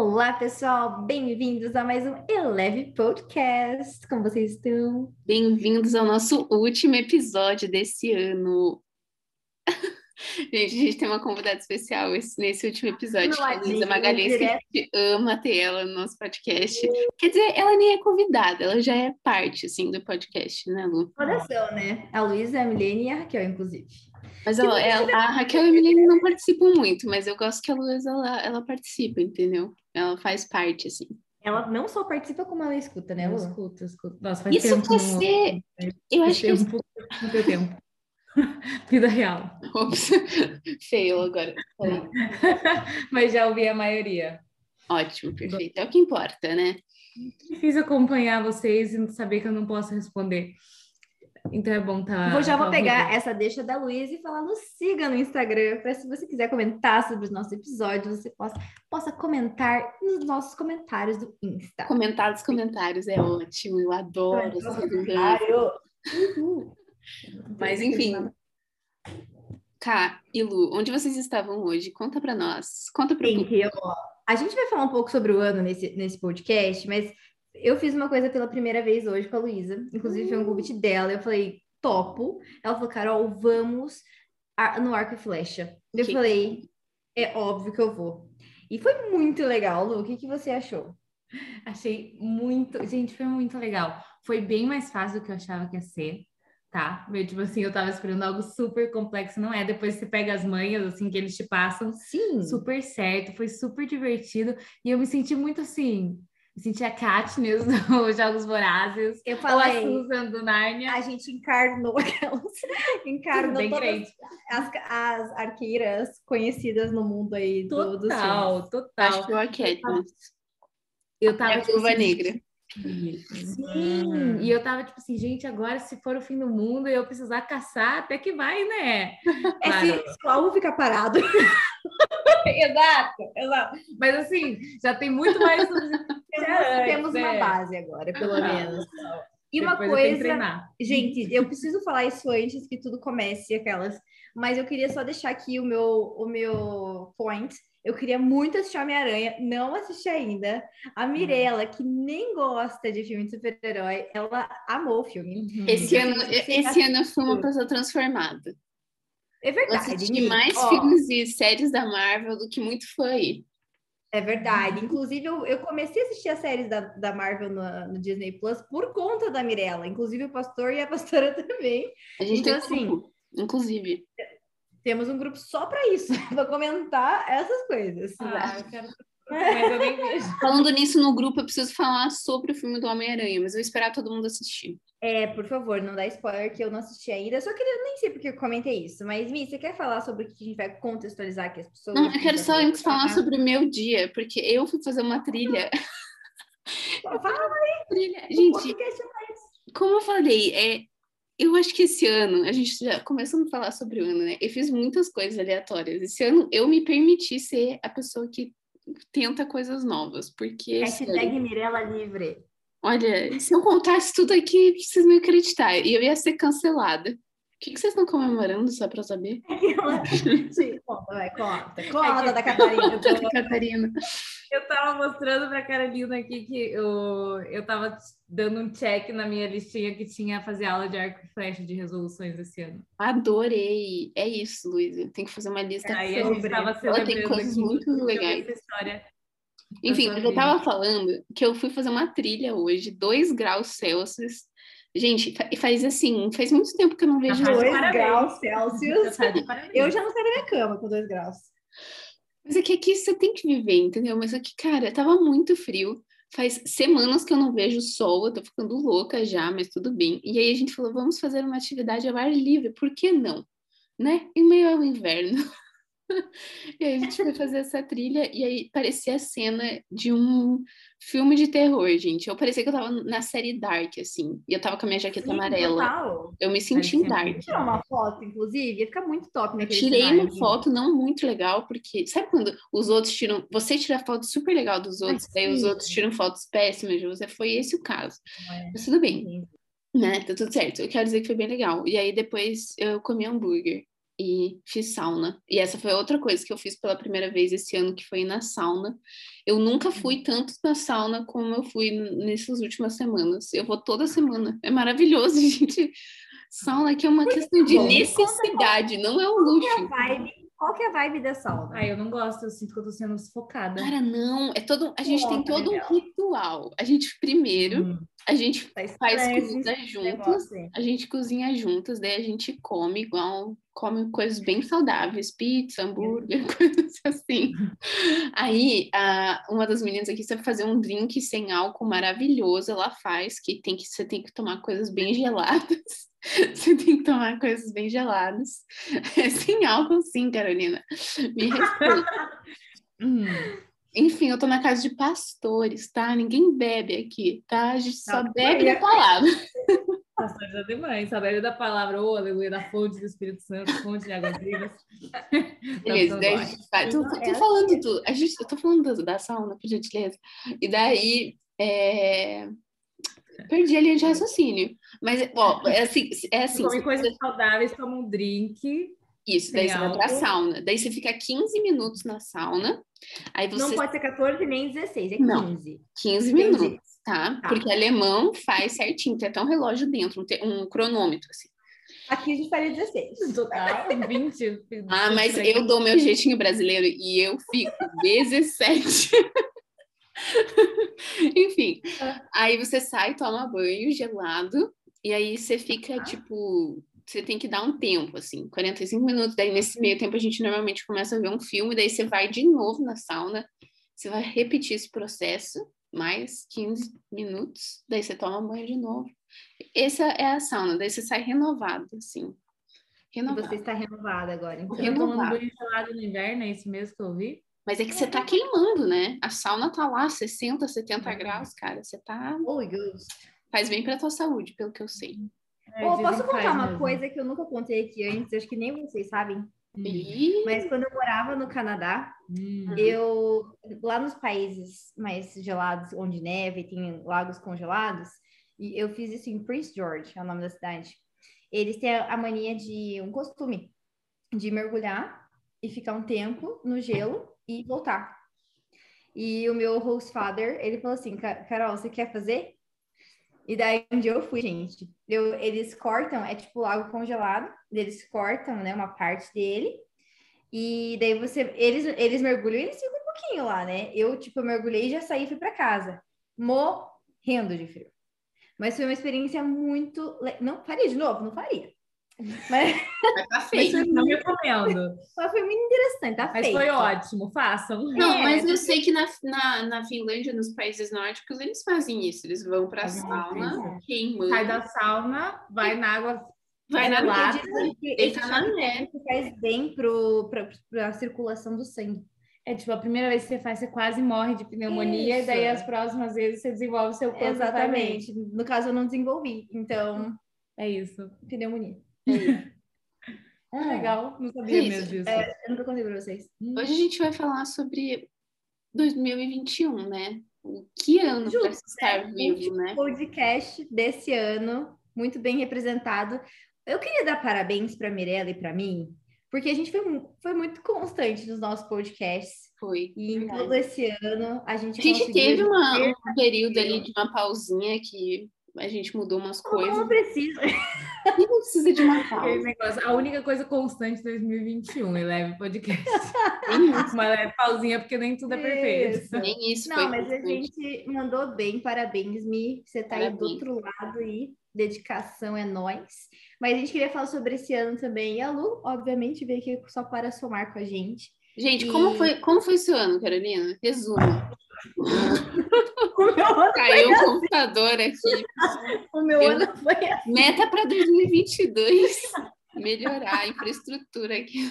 Olá, pessoal, bem-vindos a mais um Eleve Podcast. Como vocês estão? Bem-vindos ao nosso último episódio desse ano. gente, a gente tem uma convidada especial nesse último episódio, Não, a Luísa Magalhães, que a gente ama ter ela no nosso podcast. Quer dizer, ela nem é convidada, ela já é parte, assim, do podcast, né, Lu? Coração, né? A Luísa, a Milene e a Raquel, inclusive. Mas ó, ela, a Raquel e a Milene não participam muito, mas eu gosto que a Luísa, ela, ela participa, entendeu? Ela faz parte, assim. Ela não só participa, como ela escuta, né? Ela escuta, escuta. Nossa, faz Isso tempo. você... No... Eu acho que... Tempo, não tem tempo. Vida real. Ops, feio agora. Mas já ouvi a maioria. Ótimo, perfeito. É o que importa, né? Difícil acompanhar vocês e saber que eu não posso responder. Então é bom tá. Vou, já vou tá pegar essa deixa da Luísa e falar, nos siga no Instagram, para se você quiser comentar sobre os nossos episódios, você possa, possa comentar nos nossos comentários do Insta. Comentar nos comentários é ótimo, eu adoro Mas enfim. Cá e Lu, onde vocês estavam hoje? Conta para nós. Conta para mim. A gente vai falar um pouco sobre o ano nesse, nesse podcast, mas eu fiz uma coisa pela primeira vez hoje com a Luísa, inclusive foi um convite dela. Eu falei, topo. Ela falou, Carol, vamos no arco e flecha. Eu que... falei, é óbvio que eu vou. E foi muito legal, Lu. O que, que você achou? Achei muito. Gente, foi muito legal. Foi bem mais fácil do que eu achava que ia ser, tá? Meio tipo assim, eu tava esperando algo super complexo, não é? Depois você pega as manhas, assim, que eles te passam. Sim. Super certo, foi super divertido. E eu me senti muito assim senti a Katniss dos Jogos Vorazes. Eu falei. Ou a Susan do Narnia. A gente encarnou aquelas. encarnou Bem todas as, as, arqueiras conhecidas no mundo aí total, do, Total, total. Acho que eu a Katniss. Eu tava. É a Viúva assim, Negra. Sim, e eu tava tipo assim, gente, agora se for o fim do mundo e eu precisar caçar, até que vai, né? É claro. se um ficar parado. exato, exato. Mas assim, já tem muito mais. já temos uma é. base agora, pelo ah, menos. E uma coisa, gente, eu preciso falar isso antes que tudo comece, aquelas. Mas eu queria só deixar aqui o meu, o meu point eu queria muito assistir Homem-Aranha, não assisti ainda. A uhum. Mirella, que nem gosta de filme de super-herói, ela amou o filme. Uhum. Esse, ano, esse ano eu fui uma pessoa transformada. É verdade. Eu assisti mais Ó, filmes e séries da Marvel do que muito foi. É verdade. Inclusive, eu, eu, comecei a assistir as séries da, da Marvel no, no, Disney Plus por conta da Mirella. Inclusive, o pastor e a pastora também. A gente então, tem assim, inclusive. Temos um grupo só para isso, para comentar essas coisas. Ah, eu quero mas eu nem vejo. Falando nisso no grupo, eu preciso falar sobre o filme do Homem-Aranha, mas eu vou esperar todo mundo assistir. É, por favor, não dá spoiler que eu não assisti ainda. Eu só queria, nem sei porque eu comentei isso, mas Mi, você quer falar sobre o que a gente vai contextualizar aqui as pessoas? Não, eu quero só antes falar sobre o meu dia, porque eu fui fazer uma trilha. Fala aí! Trilha. Gente, como eu falei, é, eu acho que esse ano, a gente já começou a falar sobre o ano, né? Eu fiz muitas coisas aleatórias. Esse ano eu me permiti ser a pessoa que tenta coisas novas, porque... Hashtag ano, Mirella Livre. Olha, se eu contasse tudo aqui, vocês não acreditar. E eu ia ser cancelada. O que, que vocês estão comemorando, só para saber? Sim, conta, vai, conta. Conta da Catarina. da Catarina. Eu tava mostrando pra Carolina aqui que eu, eu tava dando um check na minha listinha que tinha fazer aula de arco e flecha de resoluções esse ano. Adorei! É isso, Luísa. Tem que fazer uma lista Aí a gente tava celebrando tem coisas muito legais. História Enfim, eu tava falando que eu fui fazer uma trilha hoje, 2 graus Celsius, Gente, faz assim, faz muito tempo que eu não vejo. 2 graus Celsius. Eu já não saio da minha cama com 2 graus. Mas é que aqui você tem que viver, entendeu? Mas aqui, cara, tava muito frio. Faz semanas que eu não vejo sol, eu tô ficando louca já, mas tudo bem. E aí a gente falou, vamos fazer uma atividade ao ar livre, por que não? Né? Em meio ao inverno. e aí a gente foi fazer essa trilha e aí parecia a cena de um filme de terror, gente. Eu parecia que eu tava na série Dark, assim. E eu tava com a minha jaqueta Sim, amarela. Total. Eu me senti em Dark. Tirar uma foto, inclusive, ia ficar muito top naquele Tirei uma foto não muito legal, porque sabe quando os outros tiram. Você tira foto super legal dos outros, Ai, aí os outros tiram fotos péssimas de você. Foi esse o caso. É. Mas tudo bem. Né? Tá tudo certo. Eu quero dizer que foi bem legal. E aí depois eu comi hambúrguer. E fiz sauna. E essa foi outra coisa que eu fiz pela primeira vez esse ano, que foi na sauna. Eu nunca fui uhum. tanto na sauna como eu fui nessas últimas semanas. Eu vou toda semana. É maravilhoso, gente. Sauna aqui é uma questão de necessidade, não é um luxo. Qual que é a vibe da sauna? Ah, eu não gosto, eu sinto que eu tô sendo sufocada. Cara, não, é todo, a gente tem todo um ritual. A gente primeiro, hum. a gente tá faz comida juntas, a gente cozinha juntas, daí a gente come igual, come coisas bem saudáveis, pizza, hambúrguer, coisas assim. Aí, a, uma das meninas aqui sabe fazer um drink sem álcool maravilhoso, ela faz, que tem que você tem que tomar coisas bem geladas. Você tem que tomar coisas bem geladas. É sem álcool, sim, Carolina. Me hum. Enfim, eu tô na casa de pastores, tá? Ninguém bebe aqui, tá? A gente só Não, bebe a palavra. Pastores é demais, saber da palavra, ô, oh, aleluia, da fonte do Espírito Santo, fonte de águas vivas. Beleza, daí a gente vai. Tô, tô, tô falando do. A gente, eu tô falando da sauna, por gentileza. E daí. É... Perdi a linha de raciocínio. Mas, ó, é assim. É assim Come coisas saudáveis, toma um drink. Isso, daí você álcool. vai pra sauna. Daí você fica 15 minutos na sauna. Aí você... Não pode ser 14 nem 16, é 15. Não, 15 minutos, tá? tá? Porque alemão faz certinho, tem até um relógio dentro, um, um cronômetro, assim. Aqui a gente faria 16. Total, 20. ah, mas eu dou meu jeitinho brasileiro e eu fico 17. Enfim, ah. aí você sai, toma banho gelado, e aí você fica, ah. tipo, você tem que dar um tempo, assim, 45 minutos. Daí, nesse meio tempo, a gente normalmente começa a ver um filme, daí você vai de novo na sauna, você vai repetir esse processo, mais 15 minutos, daí você toma banho de novo. Essa é a sauna, daí você sai renovado, assim. Renovado. Você está renovada agora, então. Renovado. Tomando banho gelado no inverno, é isso mesmo que eu vi? Mas é que você tá queimando, né? A sauna tá lá, 60, 70 graus, cara. Você tá. Oh, Deus. Faz bem pra tua saúde, pelo que eu sei. É, oh, posso contar uma mesmo. coisa que eu nunca contei aqui antes, acho que nem vocês sabem. Ih. Mas quando eu morava no Canadá, hum. eu lá nos países mais gelados, onde neve, tem lagos congelados, e eu fiz isso em Prince George, é o nome da cidade. Eles têm a mania de um costume de mergulhar e ficar um tempo no gelo e voltar. E o meu host father, ele falou assim, Carol, você quer fazer? E daí onde eu fui, gente, eu, eles cortam, é tipo lago congelado, eles cortam, né, uma parte dele, e daí você, eles, eles mergulham e eles ficam um pouquinho lá, né? Eu, tipo, eu mergulhei e já saí e fui para casa, morrendo de frio. Mas foi uma experiência muito, não faria de novo, não faria. Mas, tá feio, não recomendo. Mas foi muito interessante, tá Mas feito. foi ótimo, façam. Não, é, mas eu sei que na, na, na Finlândia, nos países nórdicos, eles fazem isso. Eles vão pra sauna, queimando. Sai da sauna, vai na água vai na lata, deita na neve. faz bem para a circulação do sangue. É tipo, a primeira vez que você faz, você quase morre de pneumonia, Isso. e daí as próximas vezes você desenvolve o seu corpo. Exatamente. No caso, eu não desenvolvi. Então. É isso. Pneumonia. Ah, legal, não sabia Isso. mesmo disso. É, eu nunca contei pra vocês. Hoje a gente vai falar sobre 2021, né? O que ano para estar né? vivo, né? podcast desse ano, muito bem representado. Eu queria dar parabéns para Mirella e para mim, porque a gente foi, foi muito constante nos nossos podcasts. Foi. E em todo esse ano a gente. A gente teve uma, um período ali de uma pausinha que a gente mudou umas coisas. Não precisa. Não precisa de uma pausa. A única coisa constante em 2021, Eleve Podcast. uma leve pausinha, porque nem tudo é perfeito. Nem isso Não, mas a gente mandou bem, parabéns, Mi. Você tá parabéns. aí do outro lado aí. Dedicação é nós. Mas a gente queria falar sobre esse ano também. E a Lu, obviamente, veio aqui só para somar com a gente. Gente, e... como, foi, como foi esse ano, Carolina? Resuma. Caiu o assim. computador aqui. O meu Eu, ano foi assim. Meta para 2022. Melhorar a infraestrutura aqui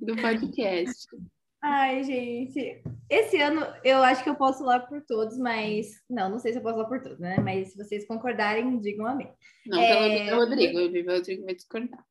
do podcast. Ai, gente. Esse ano eu acho que eu posso falar por todos, mas. Não, não sei se eu posso falar por todos, né? Mas se vocês concordarem, digam amém. Não, é... pelo Rodrigo, o Rodrigo vai discordar.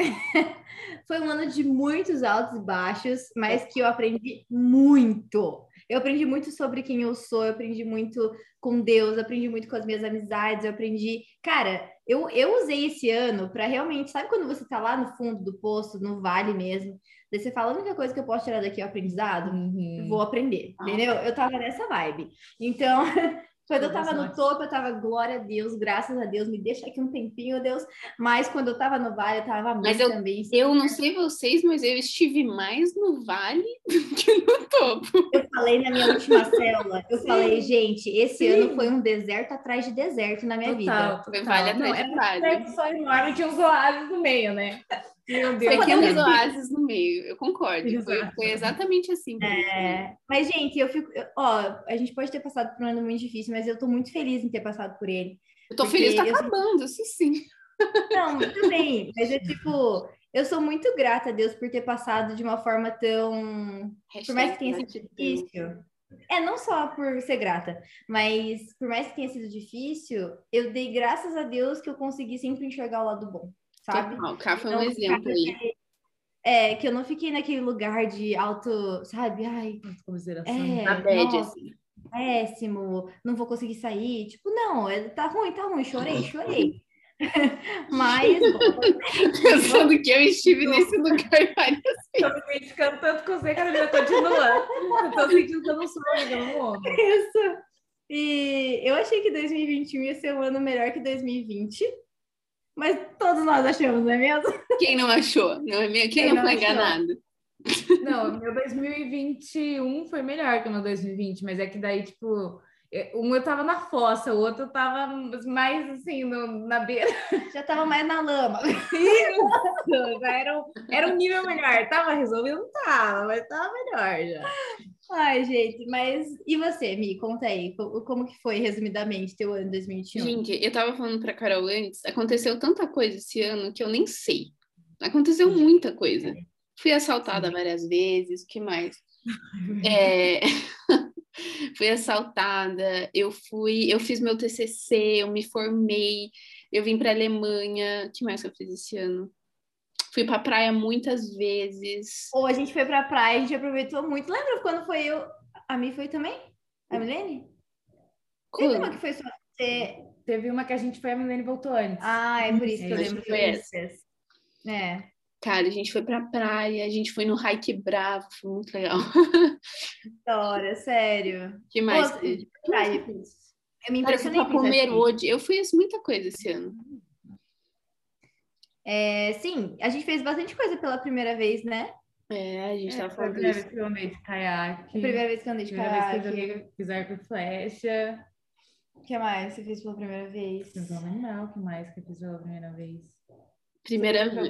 Foi um ano de muitos altos e baixos, mas que eu aprendi muito. Eu aprendi muito sobre quem eu sou, eu aprendi muito com Deus, eu aprendi muito com as minhas amizades, eu aprendi. Cara, Eu, eu usei esse ano para realmente, sabe quando você tá lá no fundo do poço, no vale mesmo, daí você fala, a única coisa que eu posso tirar daqui é o aprendizado, uhum. vou aprender, entendeu? Eu tava nessa vibe. Então, Quando eu tava no topo, eu tava, glória a Deus, graças a Deus, me deixa aqui um tempinho, Deus. Mas quando eu tava no vale, eu tava mas eu, também. Eu não sei vocês, mas eu estive mais no vale do que no topo. Eu falei na minha última célula, eu Sim. falei, gente, esse Sim. ano foi um deserto atrás de deserto na minha total, vida. Total. Vale atrás não, de vale. É só enorme, tinha uns oásis no meio, né? Meu Deus. Pequenos oásis no meio, eu concordo. Foi, foi, exatamente assim. É, mas, gente, eu fico. Ó, a gente pode ter passado por um ano muito difícil, mas eu tô muito feliz em ter passado por ele. Eu tô feliz tá acabando, isso sim. Não, muito bem. Mas é tipo, eu sou muito grata a Deus por ter passado de uma forma tão. Hashtag por mais que tenha sido difícil. É, não só por ser grata, mas por mais que tenha sido difícil, eu dei graças a Deus que eu consegui sempre enxergar o lado bom sabe? o Cá foi um exemplo aí. É, que eu não fiquei naquele lugar de auto, sabe? Ai, autocomiseração. É, na bad, assim. Péssimo, não vou conseguir sair. Tipo, não, é, tá ruim, tá ruim, chorei, chorei. Mas. Pensando que eu estive nesse lugar várias vezes. Tô me identificando tanto com você, Carolina. Eu tô sentindo que eu não sou mundo. Isso. E eu achei que 2021 ia ser um ano melhor que 2020. Mas todos nós achamos, não é mesmo? Quem não achou? Não é mesmo? Quem, Quem não, foi enganado? Não, meu 2021 foi melhor que o meu 2020, mas é que daí, tipo, um eu tava na fossa, o outro tava mais assim, no, na beira. Já tava mais na lama. Isso! Já era, um, era um nível melhor. Tava resolvido? Não tava, mas tava melhor já. Ai, gente, mas e você, Mi? Conta aí, como que foi, resumidamente, teu ano 2021? Gente, eu tava falando pra Carol antes, aconteceu tanta coisa esse ano que eu nem sei. Aconteceu muita coisa. Fui assaltada várias vezes, o que mais? É... fui assaltada, eu fui, eu fiz meu TCC, eu me formei, eu vim para Alemanha, o que mais eu fiz esse ano? Fui pra praia muitas vezes. Ou a gente foi pra praia, a gente aproveitou muito. Lembra quando foi eu? A mim foi também? A Milene? Teve uma que foi só você. Teve uma que a gente foi, a Milene voltou antes. Ah, é por isso que eu lembro que foi essa. É. Cara, a gente foi pra praia, a gente foi no Hike Bravo, foi muito legal. História, sério. que mais? Pô, praia. Eu me impressionei. Cara, comer hoje. Eu fiz muita coisa esse ano. É, sim, a gente fez bastante coisa pela primeira vez, né? É, a gente é, tava falando Foi a primeira vez que eu andei de caiaque. A primeira vez que eu andei de primeira caiaque. Primeira vez que eu fiz arco e flecha. O que mais você fez pela primeira vez? Fenomenal, o que mais que eu fiz pela primeira vez? Primeira vez.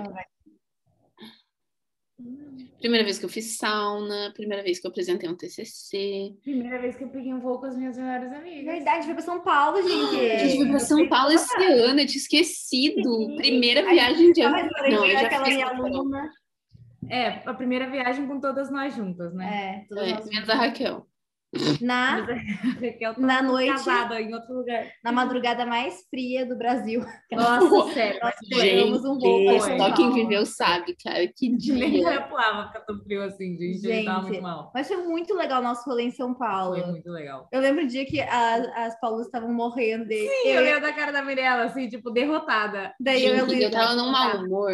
Primeira vez que eu fiz sauna, primeira vez que eu apresentei um TCC. Primeira vez que eu peguei um voo com as minhas melhores amigas. Verdade, foi pra São Paulo, gente. a gente foi pra São Paulo esse ano, eu tinha esquecido. Sim. Primeira viagem de ano. Não, eu já aquela minha aluna. É, a primeira viagem com todas nós juntas, né? É, todas é, menos a Raquel. Na, na noite, casada em outro lugar. Na madrugada mais fria do Brasil. Nossa, sério. Nós gente, um voo só quem viveu sabe, cara. Que dia. Nem repuava ficar tão frio assim, gente. gente tava muito mal. Mas foi muito legal nosso rolê em São Paulo. Foi muito legal. Eu lembro o dia que as, as Paulas estavam morrendo. Sim, eu, eu lembro da cara da Mirella, assim, tipo, derrotada. Daí gente, eu, eu tava num mau humor.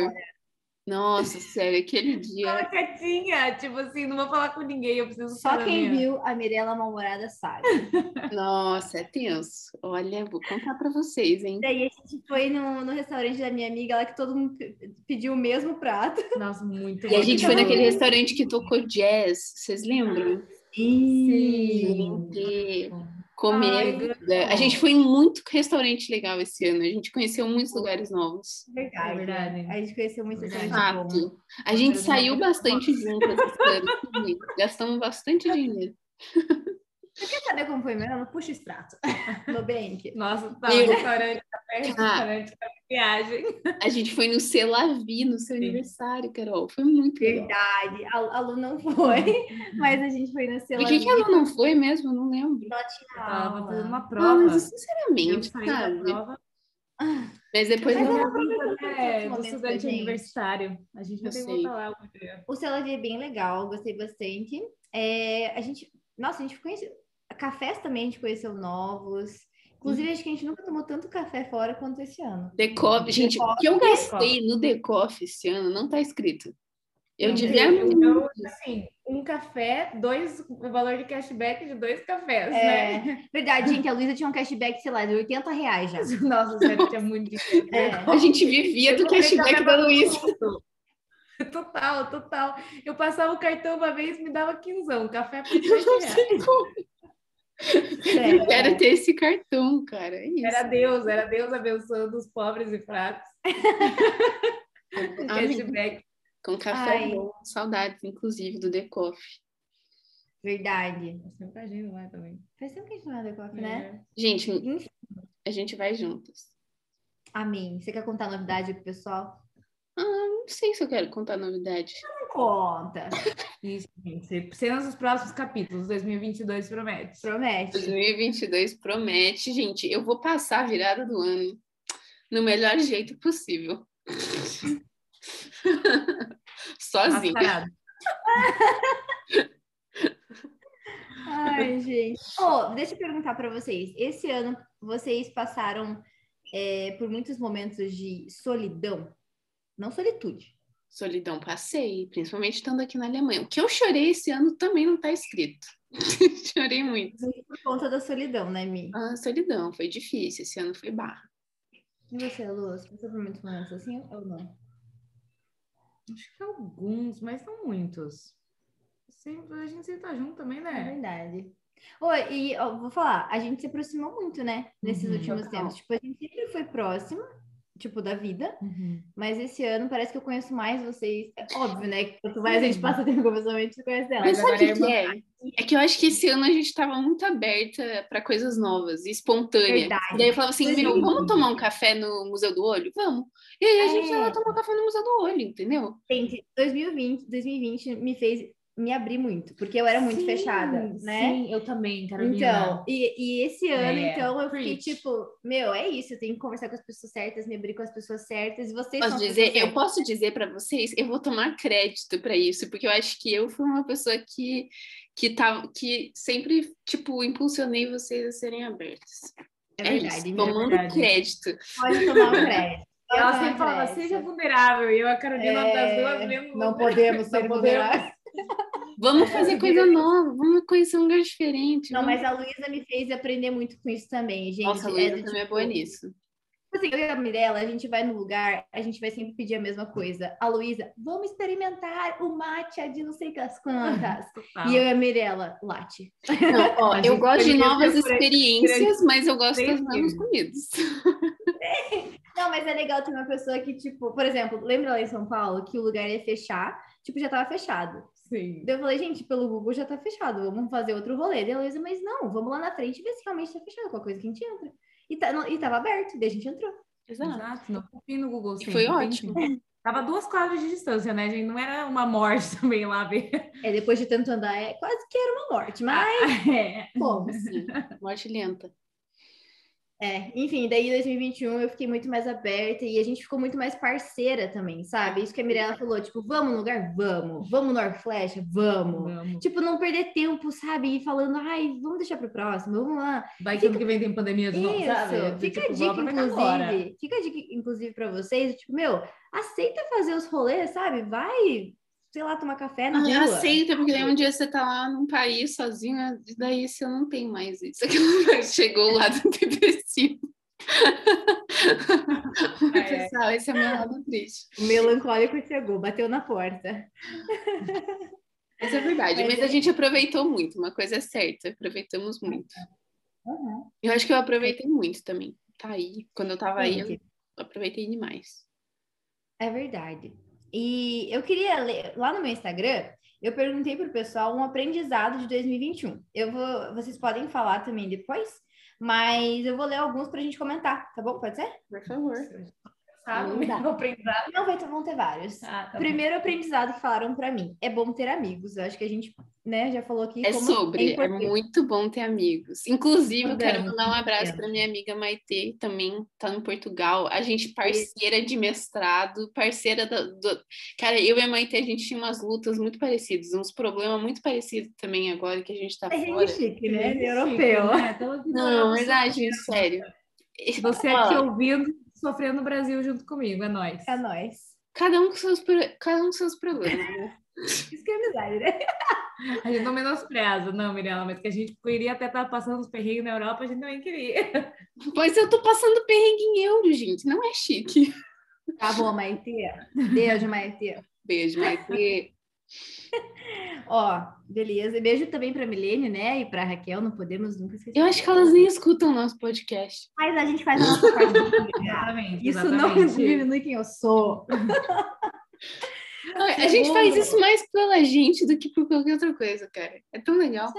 Nossa, sério, aquele dia. Tava quietinha, tipo assim, não vou falar com ninguém, eu preciso Só quem viu a Mirella mal-humorada sabe. Nossa, é tenso. Olha, vou contar pra vocês, hein? Daí a gente foi no, no restaurante da minha amiga, lá que todo mundo pediu o mesmo prato. Nossa, muito E a gente foi naquele restaurante que tocou jazz, vocês lembram? Sim. Sim comer. Ai, a gente foi em muito restaurante legal esse ano. A gente conheceu muitos lugares novos. Verdade. É verdade. A gente conheceu muitos lugares Fato. A gente saiu bastante juntas esse ano. Gastamos bastante dinheiro. Você quer saber como foi mesmo? Puxa o extrato. No Bank. Nossa, tá. Eu... Restaurante, café, restaurante, ah, viagem. A gente foi no Celavi, no seu Sim. aniversário, Carol. Foi muito Verdade. legal. A, a Lu não foi, mas a gente foi no Celavi. Por que, que a Lu não foi mesmo? Eu não lembro. Ela tinha Tava fazendo uma prova. Ah, mas, sinceramente, sabe? Prova. Mas depois mas eu... É, do estudante universitário. A gente vai ter que voltar lá. O Celavi é bem legal, gostei bastante. É, a gente... Nossa, a gente conheceu cafés também a gente conheceu novos. Inclusive, acho que a gente nunca tomou tanto café fora quanto esse ano. Decoff, gente, o que eu gastei no Decoff esse ano não tá escrito. Eu devia. Eu, assim, um café, dois, o valor de cashback de dois cafés, é, né? Verdade, gente, a Luísa tinha um cashback, sei lá, de 80 reais já. Nossa, sério, tinha muito dinheiro. É. A gente vivia do cashback da Luísa. Total, total. Eu passava o cartão uma vez me dava quinzão, café por 7 reais. É, eu quero ter esse cartão, cara. É era Deus, era Deus abençoando os pobres e fracos. cashback. Com café Ai. bom, saudades, inclusive, do Decoff. Verdade. Faz tempo que a gente vai também. Faz tempo que a gente não vai Decoff, né? é. né? Gente, Enfim. a gente vai juntas. Amém. Você quer contar novidade pro pessoal? Ah, não sei se eu quero contar novidade. Conta. Isso, gente. Cenas dos próximos capítulos. 2022 promete. Promete. 2022 promete. Gente, eu vou passar a virada do ano no melhor jeito possível. Sozinha. Ai, gente. Oh, deixa eu perguntar para vocês. Esse ano, vocês passaram é, por muitos momentos de solidão? Não solitude. Solidão passei, principalmente estando aqui na Alemanha. O que eu chorei esse ano também não está escrito. Chorei muito. Por conta da solidão, né, Mi? Ah, solidão, foi difícil. Esse ano foi barra. E você, Lu? Você passou por muitos momentos assim ou não? Acho que alguns, mas não muitos. Sempre, a gente sempre tá junto também, né? É verdade. Oi, e ó, vou falar, a gente se aproximou muito, né? Nesses uhum, últimos total. tempos. Tipo, a gente sempre foi próxima, tipo, da vida. Uhum. Mas esse ano parece que eu conheço mais vocês. É óbvio, né? Quanto mais a gente passa tempo conversando, a gente conhece ela. Mas sabe o que, é? É que eu acho que esse ano a gente estava muito aberta para coisas novas e espontâneas. Verdade. Daí eu falava assim, meu, vamos tomar um café no Museu do Olho? Vamos. E aí a é. gente ia lá tomar um café no Museu do Olho, entendeu? Gente, 2020, 2020 me fez me abrir muito, porque eu era muito sim, fechada, né? Sim, eu também, Carolina. Então, e, e esse ano, é, então, eu preach. fiquei tipo, meu, é isso, eu tenho que conversar com as pessoas certas, me abrir com as pessoas certas, e vocês posso dizer, Eu posso dizer para vocês, eu vou tomar crédito para isso, porque eu acho que eu fui uma pessoa que, que, tá, que sempre, tipo, impulsionei vocês a serem abertos. É, é verdade, isso, tomando verdade. crédito. Pode tomar o crédito. Ela sempre falava, seja vulnerável, e eu, a Carolina, é... das duas, mesmo. Não podemos ser vulneráveis. Vamos fazer coisa nova, vamos conhecer um lugar diferente. Não, vamos... mas a Luísa me fez aprender muito com isso também, gente. Nossa, a Luísa é, também tipo, é boa nisso. Assim, eu e a Mirella, a gente vai no lugar, a gente vai sempre pedir a mesma coisa. A Luísa, vamos experimentar o matcha de não sei das quantas. e eu e a Mirella, latte. Não, ó, eu gosto de novas experiências, mas eu gosto das mesmas comidas. Não, mas é legal ter uma pessoa que, tipo, por exemplo, lembra lá em São Paulo que o lugar ia fechar, tipo, já tava fechado. Sim. Daí eu falei, gente, pelo Google já tá fechado, vamos fazer outro rolê. Daí a Luísa, mas não, vamos lá na frente e ver se realmente tá fechado, qualquer coisa que a gente entra. E, tá, não, e tava aberto, daí a gente entrou. Exato, Exato não confio no Google sempre. E foi ótimo. Tava duas quadras de distância, né, gente? Não era uma morte também lá ver. É, depois de tanto andar, é quase que era uma morte, mas. Ah, é. Como assim? Morte lenta. É, enfim, daí em 2021 eu fiquei muito mais aberta e a gente ficou muito mais parceira também, sabe? Isso que a Mirella falou, tipo, vamos no lugar? Vamos. Vamos no Orflecha? Vamos. vamos. Tipo, não perder tempo, sabe? E falando, ai, vamos deixar pro próximo, vamos lá. Vai que ano que vem tem pandemia de novo, sabe? Fica tipo, a dica, inclusive, fica a dica, inclusive, pra vocês, tipo, meu, aceita fazer os rolês, sabe? Vai, sei lá, tomar café na ah, rua. Aceita, porque daí um dia você tá lá num país sozinho, daí você não tem mais isso. Chegou o lado depressivo. É. Pessoal, esse é o meu lado triste. O melancólico chegou, bateu na porta. Mas é verdade, mas, mas a gente aproveitou muito, uma coisa é certa, aproveitamos muito. Uhum. Eu acho que eu aproveitei muito também. Tá aí. Quando eu tava aí, eu aproveitei demais. É verdade. E eu queria ler, lá no meu Instagram, eu perguntei para o pessoal um aprendizado de 2021. Eu vou, vocês podem falar também depois, mas eu vou ler alguns para a gente comentar, tá bom? Pode ser? Por favor. Sabe? Não, aprendizado. Não, vai, vão ter vários. Ah, tá Primeiro bom. aprendizado que falaram para mim: é bom ter amigos. Eu acho que a gente né, já falou aqui. É sobre, é, é, muito bom ter amigos. Inclusive, eu quero mandar um abraço para minha amiga Maite, também tá no Portugal. A gente parceira de mestrado, parceira do, do... Cara, eu e a Maite, a gente tinha umas lutas muito parecidas, uns problemas muito parecidos também agora que a gente tá é fora. É chique, né? É europeu. Né? Não, verdade, sério. Você aqui ouvindo, sofrendo no Brasil junto comigo, é nóis. É nóis. Cada um com seus, cada um com seus problemas, né? Isso que é amizade, né? A gente não menospreza, não, Mirella, mas que a gente queria até estar passando os perrengues na Europa, a gente também queria. Pois eu tô passando perrengue em euro, gente, não é chique. Tá bom, Maite. Beijo, Maite. Beijo, Maite. Ó, beleza. Beijo também para Milene, né? E para Raquel, não podemos nunca esquecer. Eu acho que elas nem escutam o nosso podcast. Mas a gente faz a nossa parte. exatamente, Isso exatamente. não diminui quem eu sou. A gente faz isso mais pela gente do que por qualquer outra coisa, cara. É tão legal.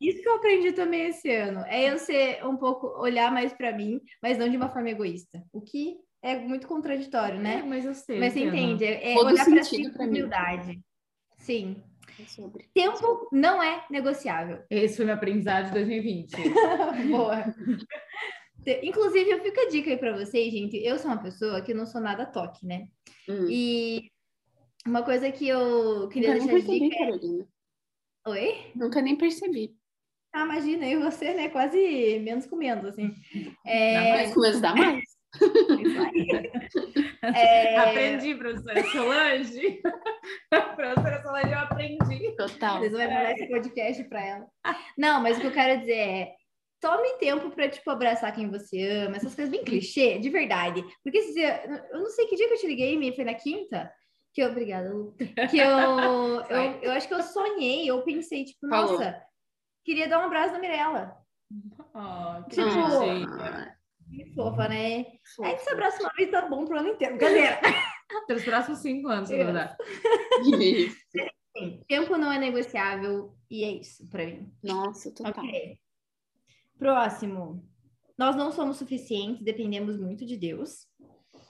Isso que eu aprendi também esse ano. É eu ser um pouco, olhar mais para mim, mas não de uma forma egoísta. O que é muito contraditório, né? É, mas eu sei. Mas você entende? É, é olhar para si com humildade. Sim. É Tempo não é negociável. Esse foi meu aprendizado de 2020. Boa. Inclusive, eu fico a dica aí para vocês, gente. Eu sou uma pessoa que não sou nada toque, né? Hum. E uma coisa que eu queria Nunca deixar de dica. Carolina. Oi? Nunca nem percebi. Ah, imagina, eu e você, né? Quase menos com menos, assim. É... Mais com menos, dá mais. é... Aprendi, professora Solange. professora Solange, eu aprendi. Total. Vocês vão mandar esse podcast para ela. Não, mas o que eu quero dizer é tome tempo para tipo abraçar quem você ama, essas coisas bem clichê, de verdade. Porque se eu não sei que dia que eu te liguei, me foi na quinta que eu, obrigada, Lu, que eu, eu, eu acho que eu sonhei, eu pensei, tipo, Falou. nossa, queria dar um abraço na Mirella. Oh, que tipo, que fofa, né? Fofa. É que esse abraço uma vez tá bom pro ano inteiro, brincadeira. Pelos próximos cinco anos, na verdade. tempo não é negociável e é isso para mim. Nossa, total. Okay. Próximo. Nós não somos suficientes, dependemos muito de Deus.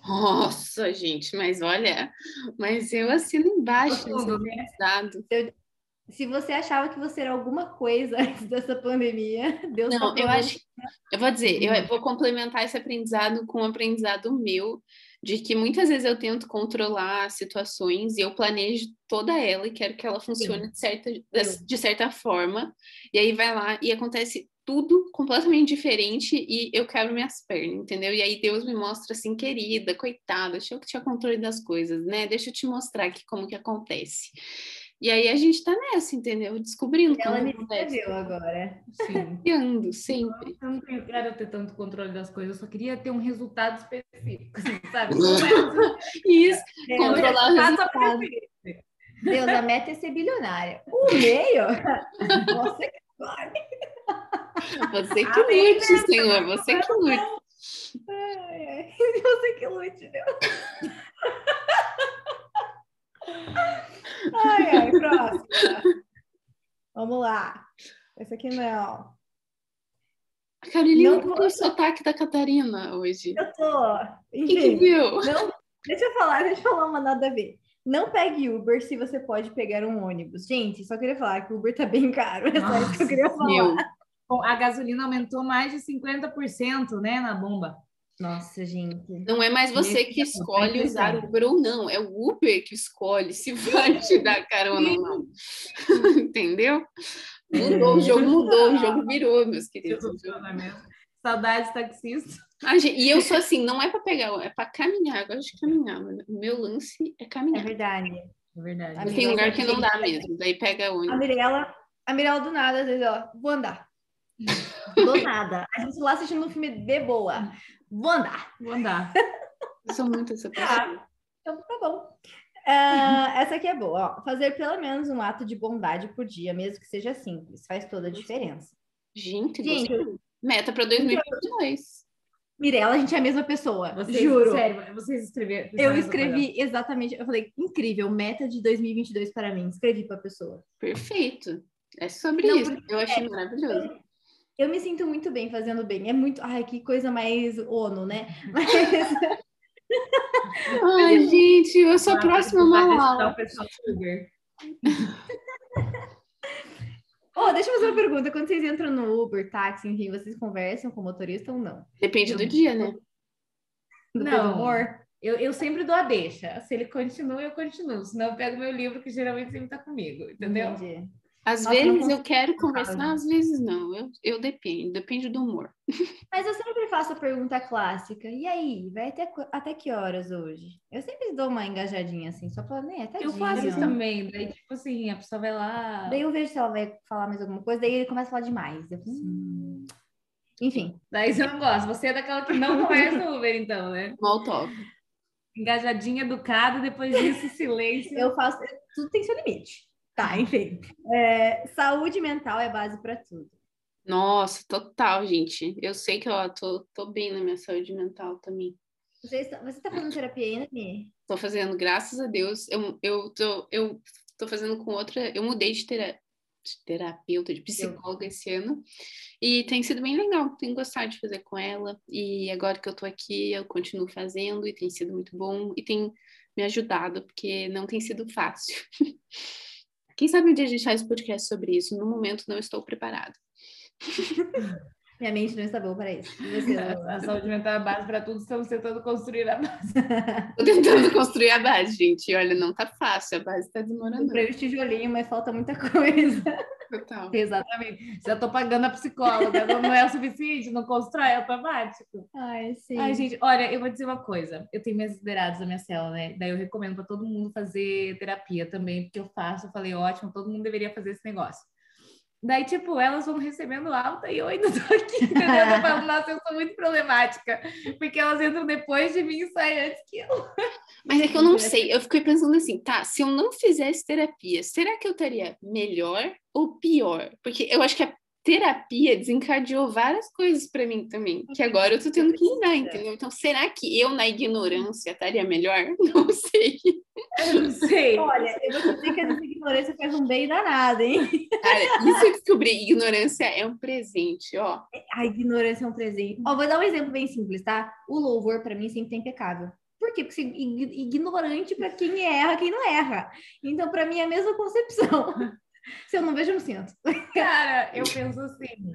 Nossa, gente, mas olha, mas eu assino embaixo Tudo, né? Eu, se você achava que você era alguma coisa antes dessa pandemia, Deus Não, tá eu acho. Eu vou dizer, eu vou complementar esse aprendizado com um aprendizado meu, de que muitas vezes eu tento controlar situações e eu planejo toda ela e quero que ela funcione de certa, de certa forma, e aí vai lá e acontece tudo completamente diferente e eu quebro minhas pernas, entendeu? E aí Deus me mostra assim, querida, coitada, deixa eu que tinha controle das coisas, né? Deixa eu te mostrar aqui como que acontece. E aí a gente tá nessa, entendeu? Descobrindo Ela como me agora. Sim. Ando, sempre. Eu não quero ter tanto controle das coisas, eu só queria ter um resultado específico, assim, sabe? Isso, é, controlar o resultado. Deus, a meta é ser bilionária. O meio, você que vai. Você que lute, né? Senhor, você que lute. Você que lute, Deus. Ai, ai, próxima. Vamos lá. Esse aqui não. Carolina, não com o sotaque da Catarina hoje. Eu tô. Enfim, que, que viu? Não, deixa eu falar, deixa eu falar uma nada a ver. Não pegue Uber se você pode pegar um ônibus. Gente, só queria falar que o Uber tá bem caro. É só isso que eu queria falar. Meu. Bom, a gasolina aumentou mais de 50%, né, na bomba. Nossa, gente. Não é mais você que escolhe usar o Uber ou não, é o Uber que escolhe se vai te dar carona ou não. Entendeu? Mudou, o jogo mudou, o jogo virou, meus queridos. Saudades taxistas. Ah, gente, e eu sou assim, não é para pegar, é para caminhar. Eu gosto de caminhar, o meu lance é caminhar. É verdade. É verdade. Mas tem lugar que não dá mesmo, daí pega onde. A Mirella, a Mirella do nada, às vezes ela, vou andar. Do nada. A gente lá assistindo um filme de boa. Vou andar. Vou andar. Eu sou muito essa pessoa. Ah, então tá bom. Uh, essa aqui é boa. Ó. Fazer pelo menos um ato de bondade por dia, mesmo que seja simples, faz toda a diferença. Gente, gente meta para 2022. Mirela, a gente é a mesma pessoa. Vocês, juro. Sério, vocês escreveram. Eu escrevi exatamente. Eu falei, incrível, meta de 2022 para mim. Escrevi para a pessoa. Perfeito. É sobre Não, isso. Eu achei é, maravilhoso. Eu me sinto muito bem fazendo bem. É muito. Ai, que coisa mais ONU, né? Mas. Ai, gente, eu sou a próxima malala. Oh, deixa eu fazer uma pergunta. Quando vocês entram no Uber, táxi, enfim, vocês conversam com o motorista ou não? Depende do dia, né? Do não. Humor? Eu, eu sempre dou a deixa. Se ele continua, eu continuo. Senão eu pego meu livro, que geralmente sempre tá comigo, entendeu? Entendi. Às Nossa, vezes eu quero conversar, às vezes não. Eu, eu dependo, depende do humor. Mas eu sempre faço a pergunta clássica. E aí, vai até, até que horas hoje? Eu sempre dou uma engajadinha assim, só pra, né, até Eu faço isso também. Daí, tipo assim, a pessoa vai lá. Daí eu vejo se ela vai falar mais alguma coisa, daí ele começa a falar demais. Eu falo, hum... Enfim. Daí você não gosta. Você é daquela que não conversa no Uber, então, né? Talk. Engajadinha, educada, depois disso, silêncio. Eu faço. Tudo tem seu limite. Tá, enfim. É, saúde mental é base para tudo. Nossa, total, gente. Eu sei que eu tô, tô bem na minha saúde mental também. Você está, você tá fazendo terapia ainda, Mi? Tô fazendo, graças a Deus. Eu, eu, tô, eu tô fazendo com outra. Eu mudei de, tera, de terapeuta, de psicóloga eu. esse ano. E tem sido bem legal. Tenho gostado de fazer com ela. E agora que eu tô aqui, eu continuo fazendo e tem sido muito bom. E tem me ajudado, porque não tem sido fácil. Quem sabe um dia a gente faz podcast sobre isso? No momento não estou preparada. Minha mente não está boa para isso. Você, a saúde mental é a base para tudo, estamos tentando construir a base. Estou tentando construir a base, gente. Olha, não tá fácil, a base está demorando. Comprei os tijolinhos, mas falta muita coisa. Total. Exatamente. Já estou pagando a psicóloga, não é o suficiente, não constrói, é automático. Ai, sim. Ai, gente, olha, eu vou dizer uma coisa. Eu tenho minhas lideradas da minha célula, né? Daí eu recomendo para todo mundo fazer terapia também, porque eu faço. Eu falei, ótimo, todo mundo deveria fazer esse negócio. Daí, tipo, elas vão recebendo alta e eu ainda tô aqui, entendeu? Eu falo, nossa, eu sou muito problemática, porque elas entram depois de mim e saem antes que eu. Mas é que eu não sei, eu fiquei pensando assim, tá, se eu não fizesse terapia, será que eu estaria melhor ou pior? Porque eu acho que a terapia desencadeou várias coisas para mim também, que agora eu tô tendo que lidar, entendeu? Então, será que eu, na ignorância, estaria melhor? Não sei. Eu não sei. Olha, eu vou dizer que essa ignorância faz um bem danado, hein? Cara, isso eu descobri, ignorância é um presente, ó. A ignorância é um presente. Ó, vou dar um exemplo bem simples, tá? O louvor, para mim, sempre é impecável. Por quê? Porque ignorante para quem erra, quem não erra. Então, para mim, é a mesma concepção. Se eu não vejo, eu não sinto. Cara, eu penso assim.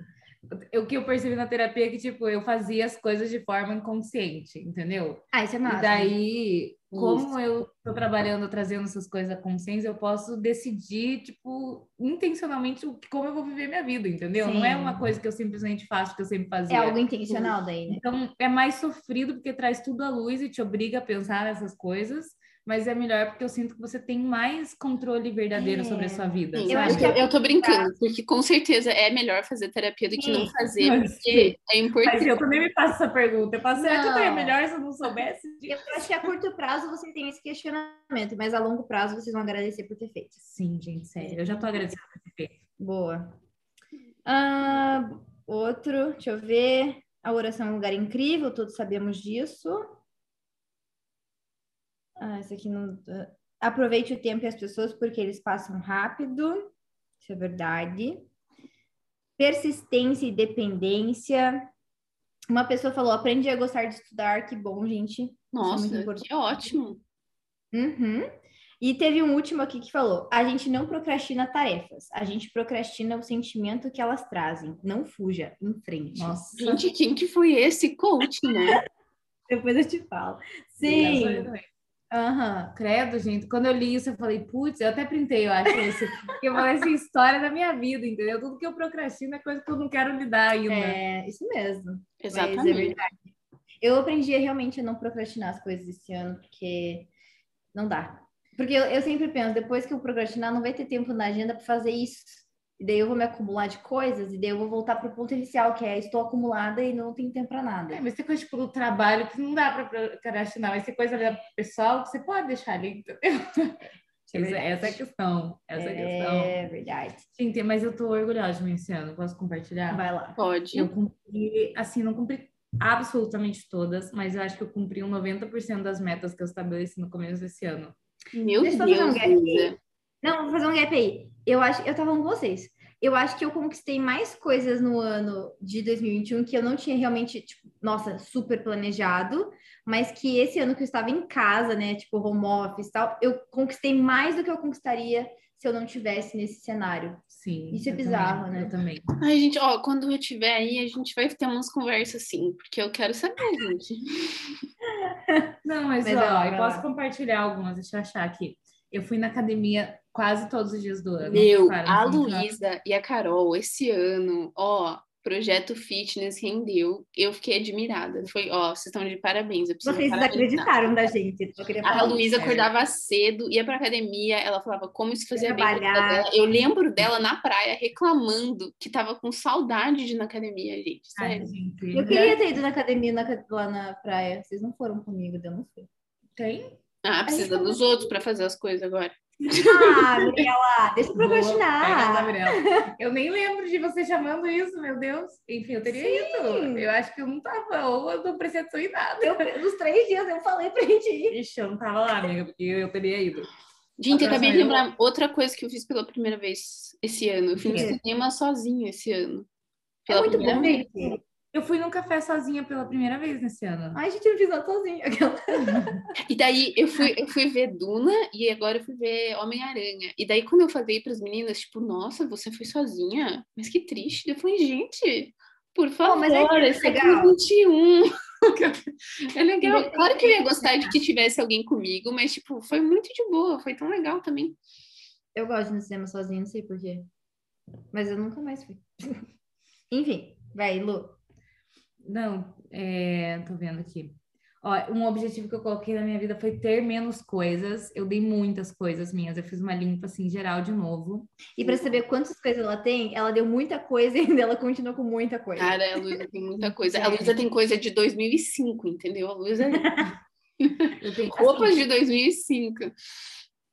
O que eu percebi na terapia é que, tipo, eu fazia as coisas de forma inconsciente, entendeu? Ah, isso é massa. E daí, como isso. eu tô trabalhando, trazendo essas coisas à consciência, eu posso decidir, tipo, intencionalmente como eu vou viver minha vida, entendeu? Sim. Não é uma coisa que eu simplesmente faço, que eu sempre fazia. É algo intencional daí, né? Então, é mais sofrido porque traz tudo à luz e te obriga a pensar nessas coisas mas é melhor porque eu sinto que você tem mais controle verdadeiro é. sobre a sua vida. Sim, eu, acho que eu tô brincando, porque com certeza é melhor fazer terapia do que não fazer, porque é importante. Mas eu também me faço essa pergunta. Eu faço, será que eu melhor se eu não soubesse? Eu acho que a curto prazo você tem esse questionamento, mas a longo prazo vocês vão agradecer por ter feito. Sim, gente, sério. Eu já tô agradecendo por ter feito. Boa. Ah, outro, deixa eu ver. A oração é um lugar incrível, todos sabemos disso. Ah, esse aqui não. Ah, aproveite o tempo e as pessoas porque eles passam rápido. Isso é verdade. Persistência e dependência. Uma pessoa falou: aprendi a gostar de estudar. Que bom, gente. É Nossa, é que ótimo. Uhum. E teve um último aqui que falou: a gente não procrastina tarefas, a gente procrastina o sentimento que elas trazem. Não fuja, em frente. Nossa, gente, quem que foi esse coach, né? Depois eu te falo. Sim. Aham, uhum. credo, gente. Quando eu li isso, eu falei, putz, eu até printei, eu acho, isso. Porque eu falei assim, história da minha vida, entendeu? Tudo que eu procrastino é coisa que eu não quero lidar ainda. É, isso mesmo. Exatamente. Mas é verdade. Eu aprendi realmente a não procrastinar as coisas esse ano, porque não dá. Porque eu, eu sempre penso, depois que eu procrastinar, não vai ter tempo na agenda para fazer isso. E daí eu vou me acumular de coisas, e daí eu vou voltar para o ponto inicial, que é estou acumulada e não tenho tempo para nada. É, mas tem coisa tipo do trabalho que não dá para procrastinar, mas tem coisa pessoal que você pode deixar ali, entendeu? É essa é a questão. Essa é, a questão. É verdade. Gente, mas eu tô orgulhosa de mim esse ano. Posso compartilhar? Vai lá. Pode. Eu cumpri, assim, não cumpri absolutamente todas, mas eu acho que eu cumpri um 90% das metas que eu estabeleci no começo desse ano. Meu Deixa Deus. Um gap não, vou fazer um gap aí. Eu acho, eu tava com vocês. Eu acho que eu conquistei mais coisas no ano de 2021 que eu não tinha realmente, tipo, nossa, super planejado, mas que esse ano que eu estava em casa, né, tipo home office e tal, eu conquistei mais do que eu conquistaria se eu não tivesse nesse cenário. Sim. Isso é bizarro, também, né? Eu também. Ai, gente, ó, quando eu estiver aí, a gente vai ter umas conversas assim, porque eu quero saber, gente. Não, mas, Mas, ó, ó, eu posso compartilhar algumas, deixa eu achar aqui. Eu fui na academia quase todos os dias do ano. Meu, Claro, a Luísa e a Carol, esse ano, ó, projeto fitness rendeu. Eu fiquei admirada. Foi, ó, vocês estão de parabéns. Eu preciso Vocês parabenizar. desacreditaram da gente. A Luísa isso. acordava cedo, ia pra academia, ela falava como isso fazia bem Trabalhar. dela. Eu lembro dela na praia reclamando que tava com saudade de ir na academia, gente. Ai, Sério. gente, Eu queria ter ido na academia na- lá na praia. Vocês não foram comigo, eu não fui. Tem? Ah, precisa gente- dos outros pra fazer as coisas agora. Ah, Gabriela, deixa eu procrastinar. Gabriela. Eu nem lembro de você chamando isso, meu Deus. Enfim, eu teria ido. Eu acho que eu não tava, ou eu não prestei atenção em nada. Eu, nos três dias eu falei pra gente ir. Ixi, eu não tava lá, amiga, porque eu teria ido. Gente, eu acabei de lembrar outra coisa que eu fiz pela primeira vez esse ano. Eu fui no O quê? cinema sozinha esse ano. É Pela muito primeira bom, vez. gente. Eu fui num café sozinha pela primeira vez nesse ano. Ai, gente, eu não fiz nada sozinha. E daí eu fui, eu fui ver Duna e agora eu fui ver Homem-Aranha. E daí quando eu falei para as meninas, tipo, nossa, você foi sozinha? Mas que triste. Eu falei, gente, por favor, mas é que é esse é legal. 21. É legal. Claro que eu ia gostar de que tivesse alguém comigo, mas, tipo, foi muito de boa, foi tão legal também. Eu gosto de ir no cinema sozinha, não sei porquê. Mas eu nunca mais fui. Enfim, vai, Lu. Não, é, tô vendo aqui. Ó, um objetivo que eu coloquei na minha vida foi ter menos coisas. Eu dei muitas coisas minhas. Eu fiz uma limpa assim geral de novo. E pra saber quantas coisas ela tem, ela deu muita coisa e ainda ela continua com muita coisa. Cara, a Luísa tem muita coisa. A É. Luísa tem coisa de 2005, entendeu? A Luísa Eu tenho roupas de 2005.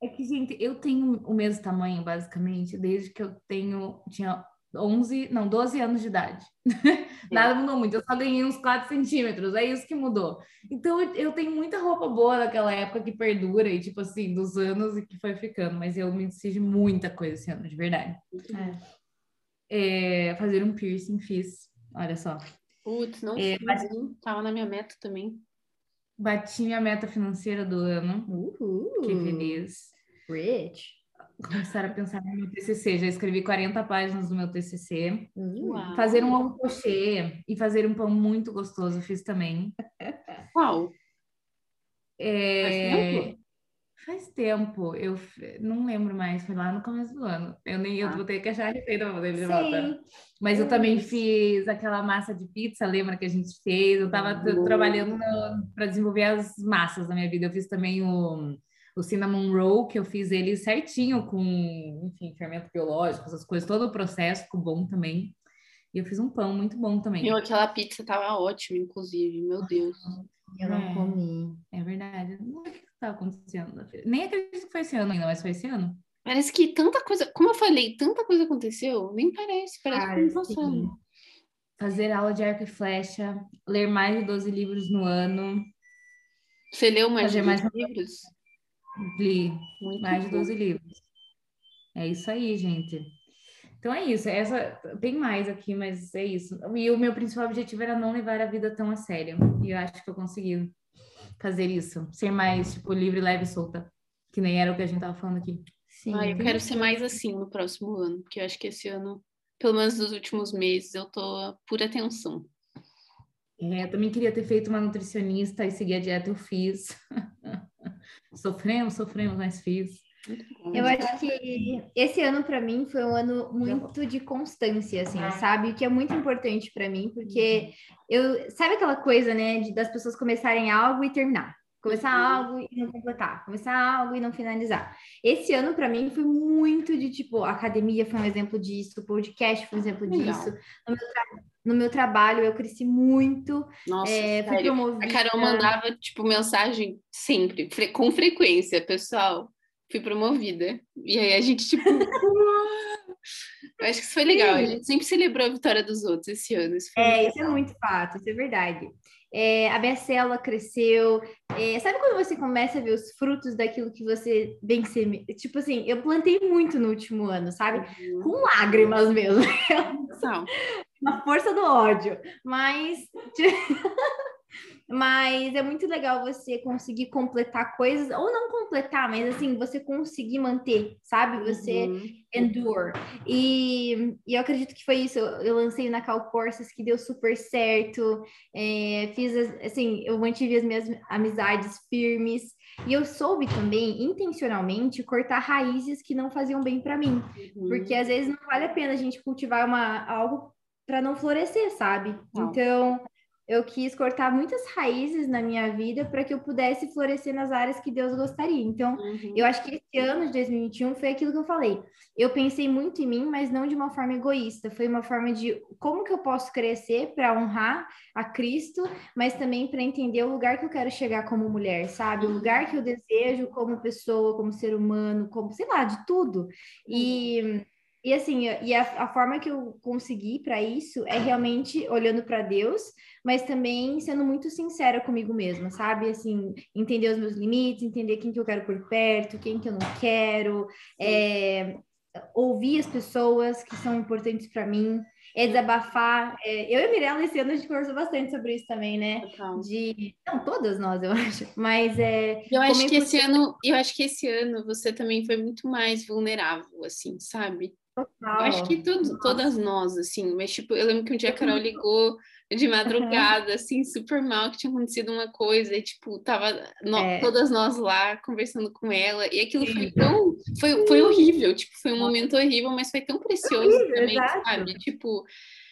É que, gente, eu tenho o mesmo tamanho, basicamente, desde que eu tenho, tinha 11, não, 12 anos de idade. Nada mudou muito, eu só ganhei uns 4 centímetros, é isso que mudou. Então, eu- tenho muita roupa boa daquela época que perdura, e tipo assim, dos anos e que foi ficando, mas eu me de muita coisa esse ano, de verdade. É, fazer um piercing, fiz, olha só. Putz, não É, fiz, hein? Tava na minha meta também. Bati minha meta financeira do ano, Uhul. fiquei feliz. Rich. Começar a pensar no meu TCC, já escrevi 40 páginas do meu TCC. Uau. Fazer um ovo crochê e fazer um pão muito gostoso, eu fiz também. Uau. É, Faz tempo? Faz tempo, eu não lembro mais, foi lá no começo do ano. Eu nem eu Ah. vou ter que achar a receita pra poder de volta. Sim. Mas eu Eu também fiz. aquela massa de pizza, lembra que a gente fez? Eu tava tra- Boa. trabalhando para desenvolver as massas na minha vida. Eu fiz também o, o cinnamon roll, que eu fiz ele certinho com, enfim, fermento biológico, essas coisas, todo o processo ficou bom também. E eu fiz um pão muito bom também. Meu, aquela pizza tava ótima, inclusive. Meu Deus. Eu não É. comi. É verdade. Não sei o que estava acontecendo. Nem acredito que foi esse ano ainda, mas foi esse ano. Parece que tanta coisa, como eu falei, tanta coisa aconteceu, nem parece, parece que Cara, não passou. Fazer aula de arco e flecha, ler mais de 12 livros no ano, Você leu mais de Fazer mais dois livros? Li Muito mais de bom. 12 livros. É isso aí, gente. Então é isso. Essa tem mais aqui, mas é isso. E o meu principal objetivo era não levar a vida tão a sério. E eu acho que eu consegui fazer isso, ser mais tipo livre, leve e solta, que nem era o que a gente tava falando aqui. Sim. Ah, eu quero ser mais assim no próximo ano, porque eu acho que esse ano, pelo menos nos últimos meses, eu tô por atenção. É, eu também queria ter feito uma nutricionista e seguir a dieta, eu fiz. sofremos, sofremos, mas fiz. Eu acho que esse ano para mim foi um ano muito de constância, assim, sabe? O que é muito importante para mim, porque eu sabe aquela coisa, né, de das pessoas começarem algo e terminar, começar algo e não completar, começar algo e não finalizar. Esse ano para mim foi muito de tipo, a academia foi um exemplo disso, o podcast foi um exemplo Legal. disso. No meu, tra- no meu trabalho eu cresci muito, Nossa, é, fui promovida. A Carol mandava, tipo, mensagem sempre, fre- com frequência, pessoal. Fui promovida. E aí a gente, tipo. Eu acho que isso foi legal. A gente sempre celebrou a vitória dos outros esse ano. Isso foi É, muito isso é muito fato, isso é verdade. É, a minha célula cresceu. É, sabe quando você começa a ver os frutos daquilo que você bem seme... Tipo assim, eu plantei muito no último ano, sabe? legal. Com lágrimas mesmo, Não, uma força do ódio. Mas, Mas é muito legal você conseguir completar coisas, ou não completar, mas assim, você conseguir manter, sabe? Você uhum. endure. E, e eu acredito que foi isso. Eu lancei na Cal Courses que deu super certo. É, fiz, assim, eu mantive as minhas amizades firmes. E eu soube também, intencionalmente, cortar raízes que não faziam bem para mim. Uhum. Porque às vezes não vale a pena a gente cultivar uma, algo para não florescer, sabe? Não. Então, eu quis cortar muitas raízes na minha vida para que eu pudesse florescer nas áreas que Deus gostaria. Então, uhum. eu acho que esse ano de 2021 foi aquilo que eu falei. Eu pensei muito em mim, mas não de uma forma egoísta. Foi uma forma de como que eu posso crescer para honrar a Cristo, mas também para entender o lugar que eu quero chegar como mulher, sabe? O lugar que eu desejo como pessoa, como ser humano, como, sei lá, de tudo. E uhum. E assim, e a, a forma que eu consegui para isso é realmente olhando para Deus, mas também sendo muito sincera comigo mesma, sabe? Assim, entender os meus limites, entender quem que eu quero por perto, quem que eu não quero, é, ouvir as pessoas que são importantes para mim, é desabafar. É, eu e a Mirella esse ano a gente conversou bastante sobre isso também, né? Total. De não todas nós, eu acho, mas é. Eu acho que esse ano, eu acho que esse ano você também foi muito mais vulnerável, assim, sabe? Total. Eu acho que todo, todas nós, assim, mas tipo, eu lembro que um dia a Carol ligou de madrugada, assim, super mal, que tinha acontecido uma coisa, e tipo, tava no, é. todas nós lá conversando com ela, e aquilo Sim. foi tão, foi, foi horrível, tipo, foi um momento horrível, mas foi tão precioso horrível, também, exato. sabe? Tipo,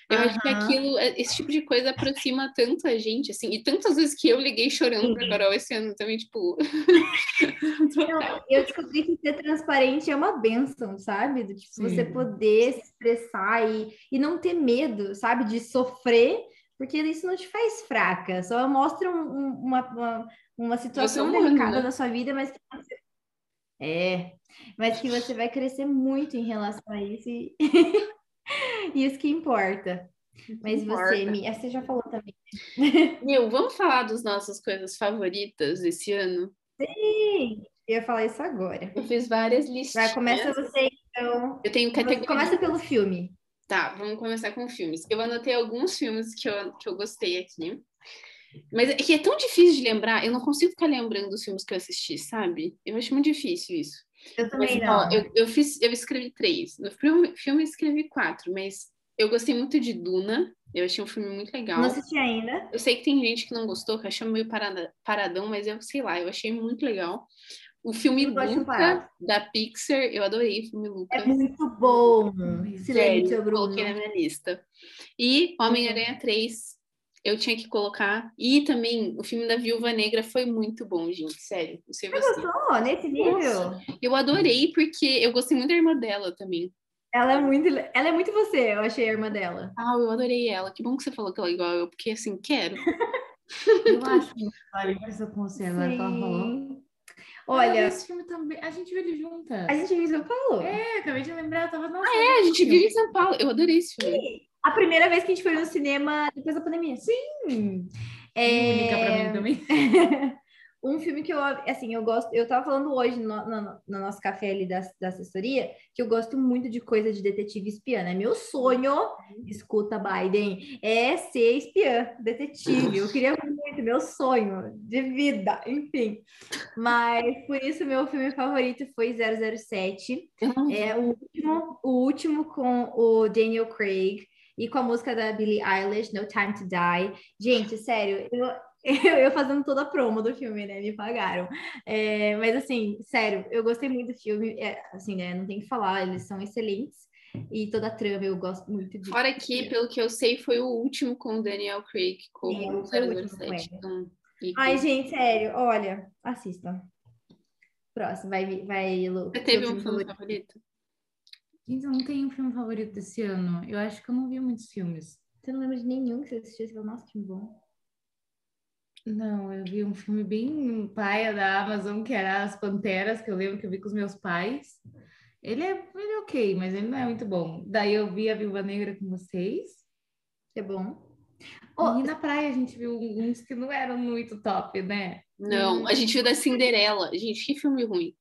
eu uhum. acho que aquilo, é, esse tipo de coisa aproxima tanto a gente, assim, e tantas vezes que eu liguei chorando para Carol esse ano também, tipo. Não, eu descobri que ser transparente é uma benção, sabe? Do tipo, você poder se expressar e, e não ter medo, sabe? De sofrer, porque isso não te faz fraca, só mostra um, um, uma, uma, uma situação delicada da sua vida, mas que você... É, mas que você vai crescer muito em relação a isso e. Isso que importa. Mas importa. você, Mia, você já falou também. Meu, vamos falar das nossas coisas favoritas esse ano? Sim, eu ia falar isso agora. Eu fiz várias listas. Vai, começa você, então. Eu tenho categoria. Começa pelo filme. Tá, vamos começar com filmes. Eu anotei alguns filmes que eu, que eu gostei aqui. Mas é que é tão difícil de lembrar, eu não consigo ficar lembrando dos filmes que eu assisti, sabe? Eu acho muito difícil isso. Eu também mas, não. Ó, eu, eu, fiz, eu escrevi três. No filme, filme eu escrevi quatro, mas eu gostei muito de Duna. Eu achei um filme muito legal. Não assisti ainda. Eu sei que tem gente que não gostou, que achou meio parada, paradão, mas eu sei lá, eu achei muito legal. O filme Luca, da Pixar, eu adorei o filme Luca. É muito bom. Silêncio, Bruno. Coloquei na minha lista. E Homem-Aranha 3, eu tinha que colocar. E também o filme da Viúva Negra foi muito bom, gente, sério. Não sei você. Gostou nesse nível? Nossa, eu adorei porque eu gostei muito da irmã dela também. Ela é muito, ela é muito você, eu achei a irmã dela. Ah, eu adorei ela. Que bom que você falou que ela é igual eu, porque assim, quero. eu acho que olha, conversou com você agora que ela falou. Olha, esse filme também. A gente viu ele juntas. A gente viu em São Paulo. É, acabei de lembrar, eu tava. Nossa, ah, é, a gente viu em São Paulo. Eu adorei esse filme. Sim. A primeira vez que a gente foi no cinema depois da pandemia. Sim! É... Única pra mim também. um filme que eu, assim, eu gosto, eu tava falando hoje no, no, no, nosso café ali da, da assessoria, que eu gosto muito de coisa de detetive espiã, né? Meu sonho, escuta, Biden, é ser espiã, detetive. Eu queria muito, meu sonho de vida, enfim. Mas por isso meu filme favorito foi 007. É o último, o último com o Daniel Craig e com a música da Billie Eilish, No Time to Die. Gente, sério, eu, eu, fazendo toda a promo do filme, né? Me pagaram. É, mas assim, sério, eu gostei muito do filme. É, assim, né? Não tem que falar, eles são excelentes. E toda a trama eu gosto muito de. Fora que, pelo que eu sei, foi o último com o Daniel Craig, como é, 007. Então, Ai, gente, sério, olha, assista. Próximo, vai, vai, Lu. Você teve um filme favorito? Gente, eu não tenho um filme favorito desse ano. Eu acho que eu não vi muitos filmes. Você não lembra de nenhum que você assistiu? Você falou, nossa, que bom. Não, eu vi um filme bem paia da Amazon, que era As Panteras, que eu lembro que eu vi com os meus pais. Ele é, ele é ok, mas ele não é muito bom. Daí eu vi a Viúva Negra com vocês. É bom. Oh, e na praia a gente viu uns que não eram muito top, né? Não, a gente viu da Cinderela. Gente, que filme ruim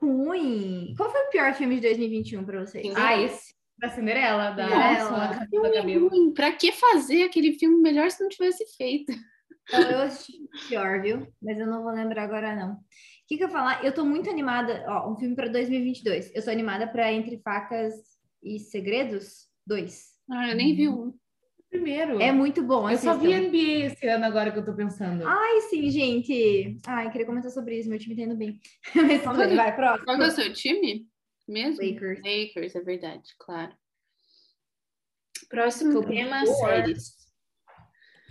ruim. Qual foi o pior filme de 2021 para vocês? Ah, esse. Da Cinderela, da Nossa. Ruim. Pra que fazer aquele filme melhor se não tivesse feito? Então, eu assisti pior, viu? Mas eu não vou lembrar agora, não. O que, que eu falar? Eu tô muito animada. Ó, um filme para 2022. Eu sou animada para Entre Facas e Segredos 2. Ah, eu nem vi um. Primeiro. É muito bom. Eu só vi NBA esse ano agora que eu tô pensando. Ai, sim, gente. Ai, queria comentar sobre isso. Meu time tá indo bem. Mas tudo bem, vai, próximo. Qual é o seu time? Mesmo? Lakers. Lakers, é verdade, claro. Próximo tema, séries.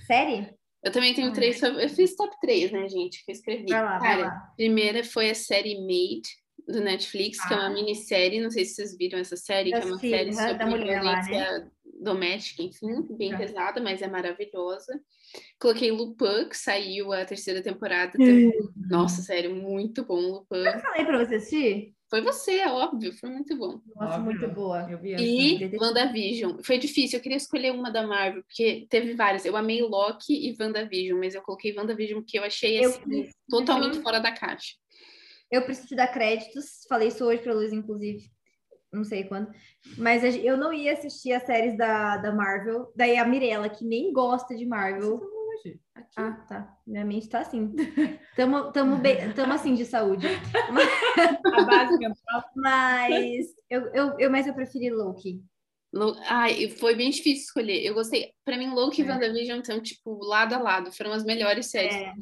Série? Eu também tenho Ah, três. Eu fiz top três, né, gente? Que eu escrevi. Vai lá, vai Cara, lá. primeira foi a série Made do Netflix, que é uma Ah. minissérie. Não sei se vocês viram essa série, Eu que é uma assisti, série sobre mulher lá, né? Doméstica, enfim, bem Tá. pesada, mas é maravilhosa. Coloquei Lupin, que saiu a terceira temporada. Hum. também. Nossa, sério, muito bom, Lupin. Eu falei pra você assistir? Foi você, é óbvio, foi muito bom. Nossa, Óbvio. muito boa. Eu vi. E WandaVision. Foi difícil, eu queria escolher uma da Marvel, porque teve várias. Eu amei Loki e WandaVision, mas eu coloquei WandaVision porque eu achei Eu assim, preciso- totalmente fora da caixa. Eu preciso te dar créditos. Falei isso hoje pra Luiz, inclusive. Não sei quando. Mas eu não ia assistir as séries da, da Marvel. Daí a Mirella, que nem gosta de Marvel. Hoje, aqui. Ah, tá. Minha mente tá assim. Tamo, tamo, bem, tamo assim de saúde. A base mental. Mas eu, eu, eu, mas eu preferi Loki. Lo- Ai, foi bem difícil escolher. Eu gostei. Pra mim, Loki e É. WandaVision estão, tipo, lado a lado. Foram as melhores séries. É.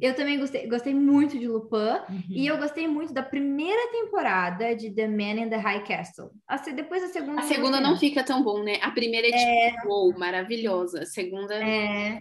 Eu também gostei, gostei muito de Lupin. Uhum. E eu gostei muito da primeira temporada de The Man in the High Castle. A se- depois a segunda. A segunda não fica tão bom, né? A primeira é, tipo, uou, maravilhosa. A segunda. É,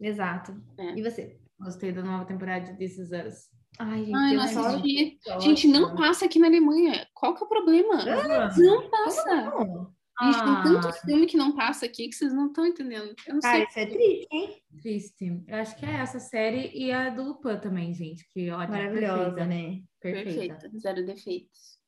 exato. É. E você? Gostei da nova temporada de This Is Us. Ai, gente, Ai, não só... assisti. Gente, não passa aqui na Alemanha. Qual que é o problema? Ah, Não passa. Não. Gente, tem tanto Ah. filme que não passa aqui que vocês não estão entendendo. Eu não Cara, sei. isso é triste, hein? Triste. Eu acho que é essa série e a do Lupin também, gente. Que olha, Maravilhosa, perfeita. né? Perfeita. Perfeita. Zero defeitos.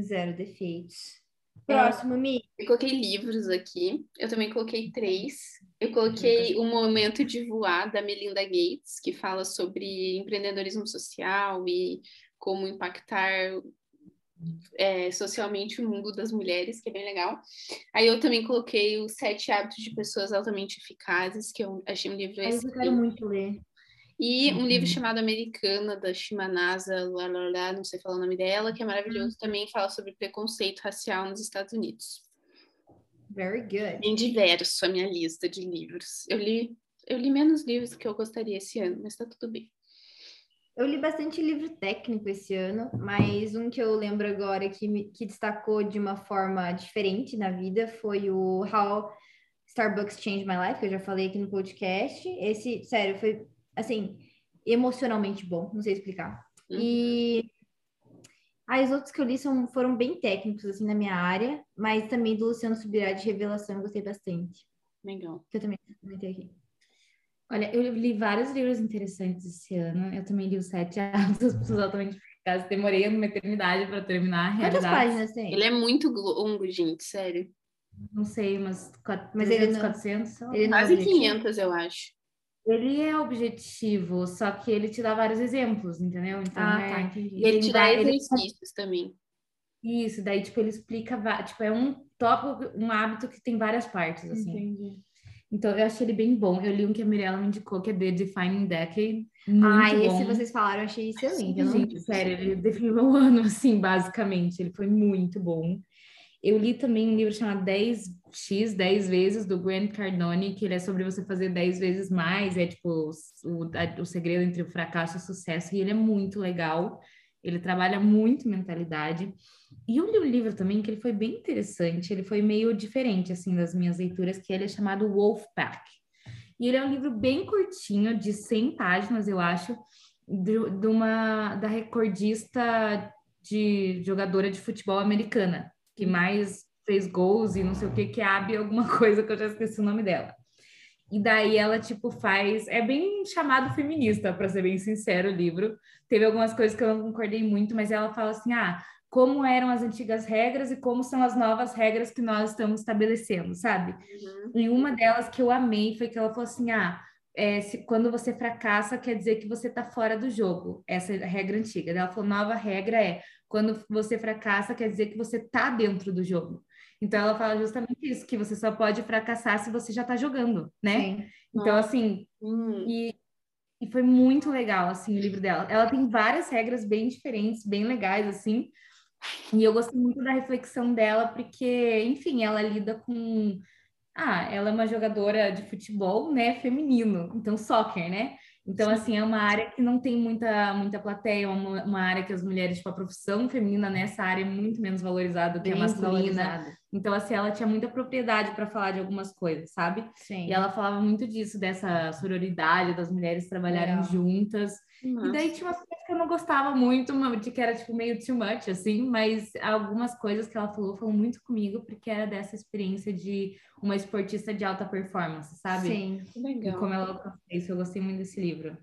Zero defeitos. É. Próximo, Mi. Eu coloquei livros aqui. Eu também coloquei três. Eu coloquei O Momento de Voar, da Melinda Gates, que fala sobre empreendedorismo social e como impactar é, socialmente o mundo das mulheres, que é bem legal. Aí eu também coloquei Os Sete Hábitos de Pessoas Altamente Eficazes, que eu achei um livro Aí eu excelente. quero muito ler. E um livro Uhum. chamado Americana, da Shimanasa, lá, lá, lá, não sei falar o nome dela, que é maravilhoso. Também fala sobre preconceito racial nos Estados Unidos. Very good. Bem diverso a minha lista de livros. Eu li, eu li menos livros do que eu gostaria esse ano, mas tá tudo bem. Eu li bastante livro técnico esse ano, mas um que eu lembro agora que, me, que destacou de uma forma diferente na vida foi o How Starbucks Changed My Life, que eu já falei aqui no podcast. Esse, sério, foi, assim, emocionalmente bom, não sei explicar. Uhum. E ah, os outros que eu li são, foram bem técnicos, assim, na minha área, mas também do Luciano Subirá de Revelação eu gostei bastante, Legal. que eu também comentei aqui. Olha, eu li vários livros interessantes esse ano. Eu também li os Sete Hábitos das Pessoas Altamente Eficazes. Demorei uma eternidade para terminar. Quantas realidade. páginas tem? Ele é muito longo, gente, sério. Não sei, umas quat- Mas ele 300, não- 400. sei lá. ele é Quase objetivo? 500, eu acho. Ele é objetivo, só que ele te dá vários exemplos, entendeu? Então, Ah, é... tá, entendi. E ele te dá vai- ele- exercícios também. Isso, daí, tipo, ele explica, tipo, é um tópico, um hábito que tem várias partes, assim. Entendi. Então, eu achei ele bem bom. Eu li um que a Mirella me indicou, que é The Defining Decade. Muito Ah, bom. esse vocês falaram, eu achei excelente. Eu não Gente, sério, ele definiu meu ano, assim, basicamente. Ele foi muito bom. Eu li também um livro chamado 10x, 10 vezes, do Grant Cardone, que ele é sobre você fazer 10 vezes mais. É tipo o, a- o segredo entre o fracasso e o sucesso. E ele é muito legal. Ele trabalha muito mentalidade. E eu li um livro também que ele foi bem interessante. Ele foi meio diferente, assim, das minhas leituras, que ele é chamado Wolfpack. E ele é um livro bem curtinho, de 100 páginas, eu acho, de, de uma da recordista de jogadora de futebol americana, que mais fez gols e não sei o que, que é Abby alguma coisa que eu já esqueci o nome dela. E daí ela, tipo, faz. É bem chamado feminista, para ser bem sincero, o livro. Teve algumas coisas que eu não concordei muito, mas ela fala assim: ah, como eram as antigas regras e como são as novas regras que nós estamos estabelecendo, sabe? Uhum. E uma delas que eu amei foi que ela falou assim: ah, é, se, quando você fracassa, quer dizer que você está fora do jogo. Essa é a regra antiga. Daí Ela falou: nova regra é quando você fracassa, quer dizer que você está dentro do jogo. Então ela fala justamente isso, que você só pode fracassar se você já está jogando, né? Sim. Então, assim, hum. e, e foi muito legal, assim, o livro dela. Ela tem várias regras bem diferentes, bem legais, assim, e eu gostei muito da reflexão dela, porque, enfim, ela lida com. Ah, ela é uma jogadora de futebol, né, feminino, então soccer, né? Então, Sim. assim, é uma área que não tem muita, muita plateia, uma, uma área que as mulheres, tipo, a profissão feminina nessa área é muito menos valorizada do que a masculina. Então, assim, ela tinha muita propriedade para falar de algumas coisas, sabe? Sim. E ela falava muito disso, dessa sororidade, das mulheres trabalharem Legal. juntas. Nossa. E daí tinha umas coisas que eu não gostava muito, de que era, tipo, meio too much, assim, mas algumas coisas que ela falou foram muito comigo, porque era dessa experiência de uma esportista de alta performance, sabe? Sim, legal. E como ela alcançou isso, eu gostei muito desse livro.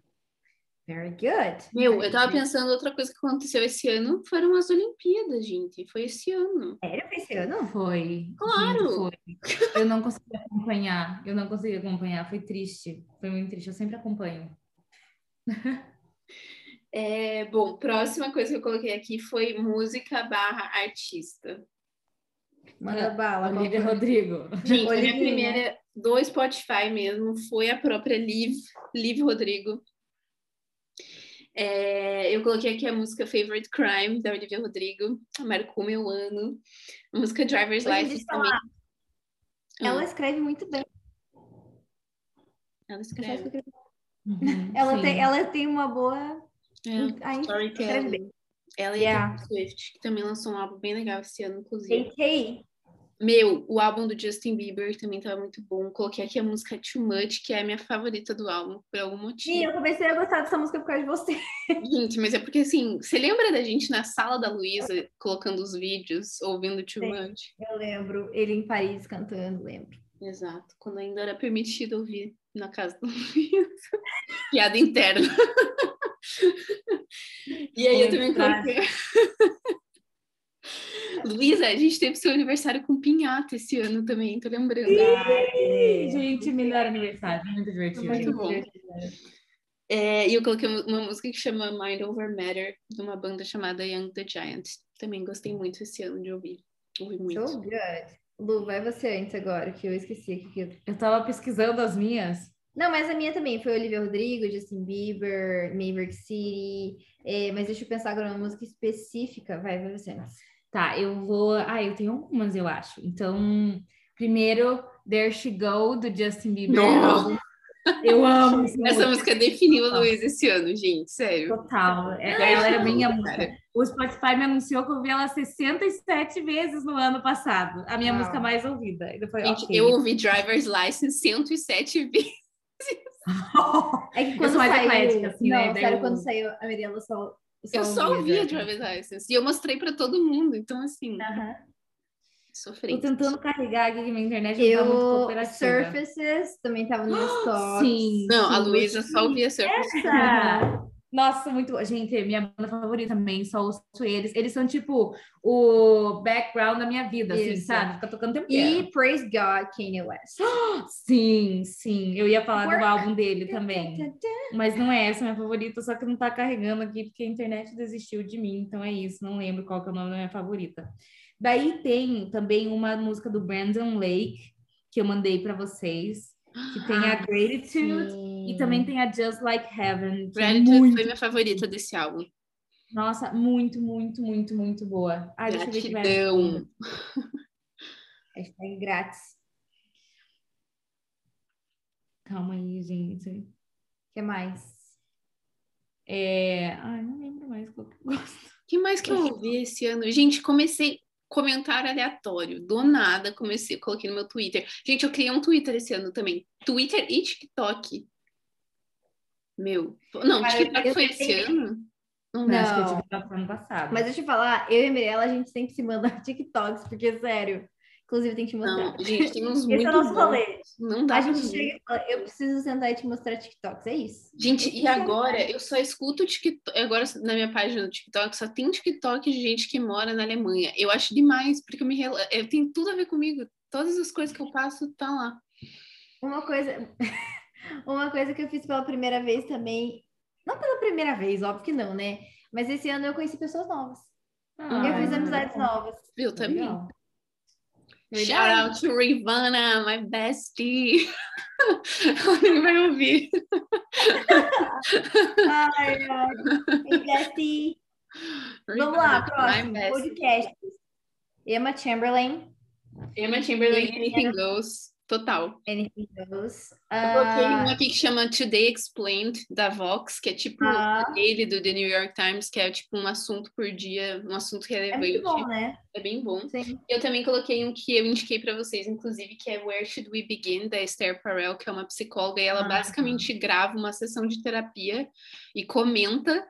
Very good. Meu, Very eu tava good. pensando outra coisa que aconteceu esse ano foram as Olimpíadas, gente. Foi esse ano. Sério? Foi esse ano? Foi. Claro. Gente, foi. Eu não consegui acompanhar. Eu não consegui acompanhar. Foi triste. Foi muito triste. Eu sempre acompanho. É, bom, próxima coisa que eu coloquei aqui foi música barra artista. Manda bala. Olivia Rodrigo. Gente, a minha primeira do Spotify mesmo foi a própria Liv, Liv Rodrigo. É, eu coloquei aqui a música Favorite Crime, da Olivia Rodrigo, marcou meu ano. A música Driver's License também. Ela ah. escreve muito bem. Ela escreve. Uhum, ela, tem, ela tem uma boa. É, storytelling. Ela e yeah. a Swift, que também lançou um álbum bem legal esse ano, inclusive. Meu, o álbum do Justin Bieber também tava muito bom. Coloquei aqui a música Too Much, que é a minha favorita do álbum, por algum motivo. Sim, eu comecei a gostar dessa música por causa de você. Gente, mas é porque assim, você lembra da gente na sala da Luísa, colocando os vídeos, ouvindo Too Sim, Much? Eu lembro, ele em Paris cantando, lembro. Exato, quando ainda era permitido ouvir na casa da Luísa. Piada interna. e aí eu também coloquei. Luísa, a gente teve seu aniversário com pinhata esse ano também, tô lembrando. Ai, gente, melhor aniversário, muito divertido. Muito bom. É, e eu coloquei uma música que chama Mind Over Matter, de uma banda chamada Young the Giant. Também gostei muito esse ano de ouvir. Ouvi muito. So good. Lu, vai você antes agora, que eu esqueci aqui. Que eu... eu tava pesquisando as minhas. Não, mas a minha também foi Olivia Rodrigo, Justin Bieber, Maverick City. É, mas deixa eu pensar agora uma música específica. Vai, vai você antes. Tá, eu vou. Ah, eu tenho algumas, eu acho. Então, primeiro, There She Go, do Justin Bieber. Não. Eu amo essa, essa música. definiu a Luiz esse ano, gente, sério. Total. É, ela era minha música. O Spotify me anunciou que eu ouvi ela 67 vezes no ano passado. A minha Uau. música mais ouvida. Foi, gente, okay. eu ouvi Driver's License 107 vezes. é que quando saiu... Eclética, assim, não, né? sério, quando saiu a Mirella só eu só ouvia Driver's License. E eu mostrei para todo mundo. Então, assim. Uhum. Sofrendo. Tô tentando carregar aqui minha internet. Eu, tá Surfaces também tava no stories. Sim. Não, sim, a Luísa só ouvia Surfaces. Essa. Nossa, muito. Gente, minha banda favorita também, só ouço eles. Eles são tipo o background da minha vida, assim, sabe? Fica tocando tempo E Praise God, Kanye West. Sim, sim. Eu ia falar do álbum dele também. Mas não é essa minha favorita, só que não tá carregando aqui porque a internet desistiu de mim. Então é isso, não lembro qual que é o nome da minha favorita. Daí tem também uma música do Brandon Lake que eu mandei para vocês que tem a Gratitude Sim. e também tem a Just Like Heaven. É Gratitude muito... foi minha favorita desse álbum. Nossa, muito, muito, muito, muito boa. Ai, Gratidão. Hashtag grátis. Calma aí, gente. O que mais? É... Ai, não lembro mais qual que eu gosto. O que mais que eu ouvi esse ano? Gente, comecei comentário aleatório. Do nada, comecei, coloquei no meu Twitter. Gente, eu criei um Twitter esse ano também. Twitter e TikTok. Meu. Não, Cara, TikTok foi esse ano? Não, não. acho que ano passado. Mas deixa eu falar, eu e a Mirella, a gente sempre se manda TikToks, porque, sério, Inclusive, tem que te mostrar. Não, gente, tem uns Esse muito é o nosso rolê. Não dá A gente chega e fala, eu preciso sentar e te mostrar TikToks, é isso. Gente, e agora eu só escuto TikTok, agora na minha página do TikTok só tem TikTok de gente que mora na Alemanha. Eu acho demais, porque eu me eu tenho tudo a ver comigo. Todas as coisas que eu passo tá lá. Uma coisa, uma coisa que eu fiz pela primeira vez também, não pela primeira vez, óbvio que não, né? Mas esse ano eu conheci pessoas novas. Ah, eu fiz amizades novas. Eu também. Legal. Shout out to Rivana, my bestie. Vai ouvir. ai. Hey, bestie. Vamos lá, próximo. Podcast. Emma Chamberlain. Emma Chamberlain, Anything Goes. Total. Anything goes. Eu coloquei uh... um aqui que chama Today Explained, da Vox, que é tipo uh... ele do The New York Times, que é tipo um assunto por dia, um assunto relevante. É bom, né? É bem bom. Sim. Eu também coloquei um que eu indiquei para vocês, inclusive, que é Where Should We Begin, da Esther Perel, que é uma psicóloga, e ela uh basicamente grava uma sessão de terapia e comenta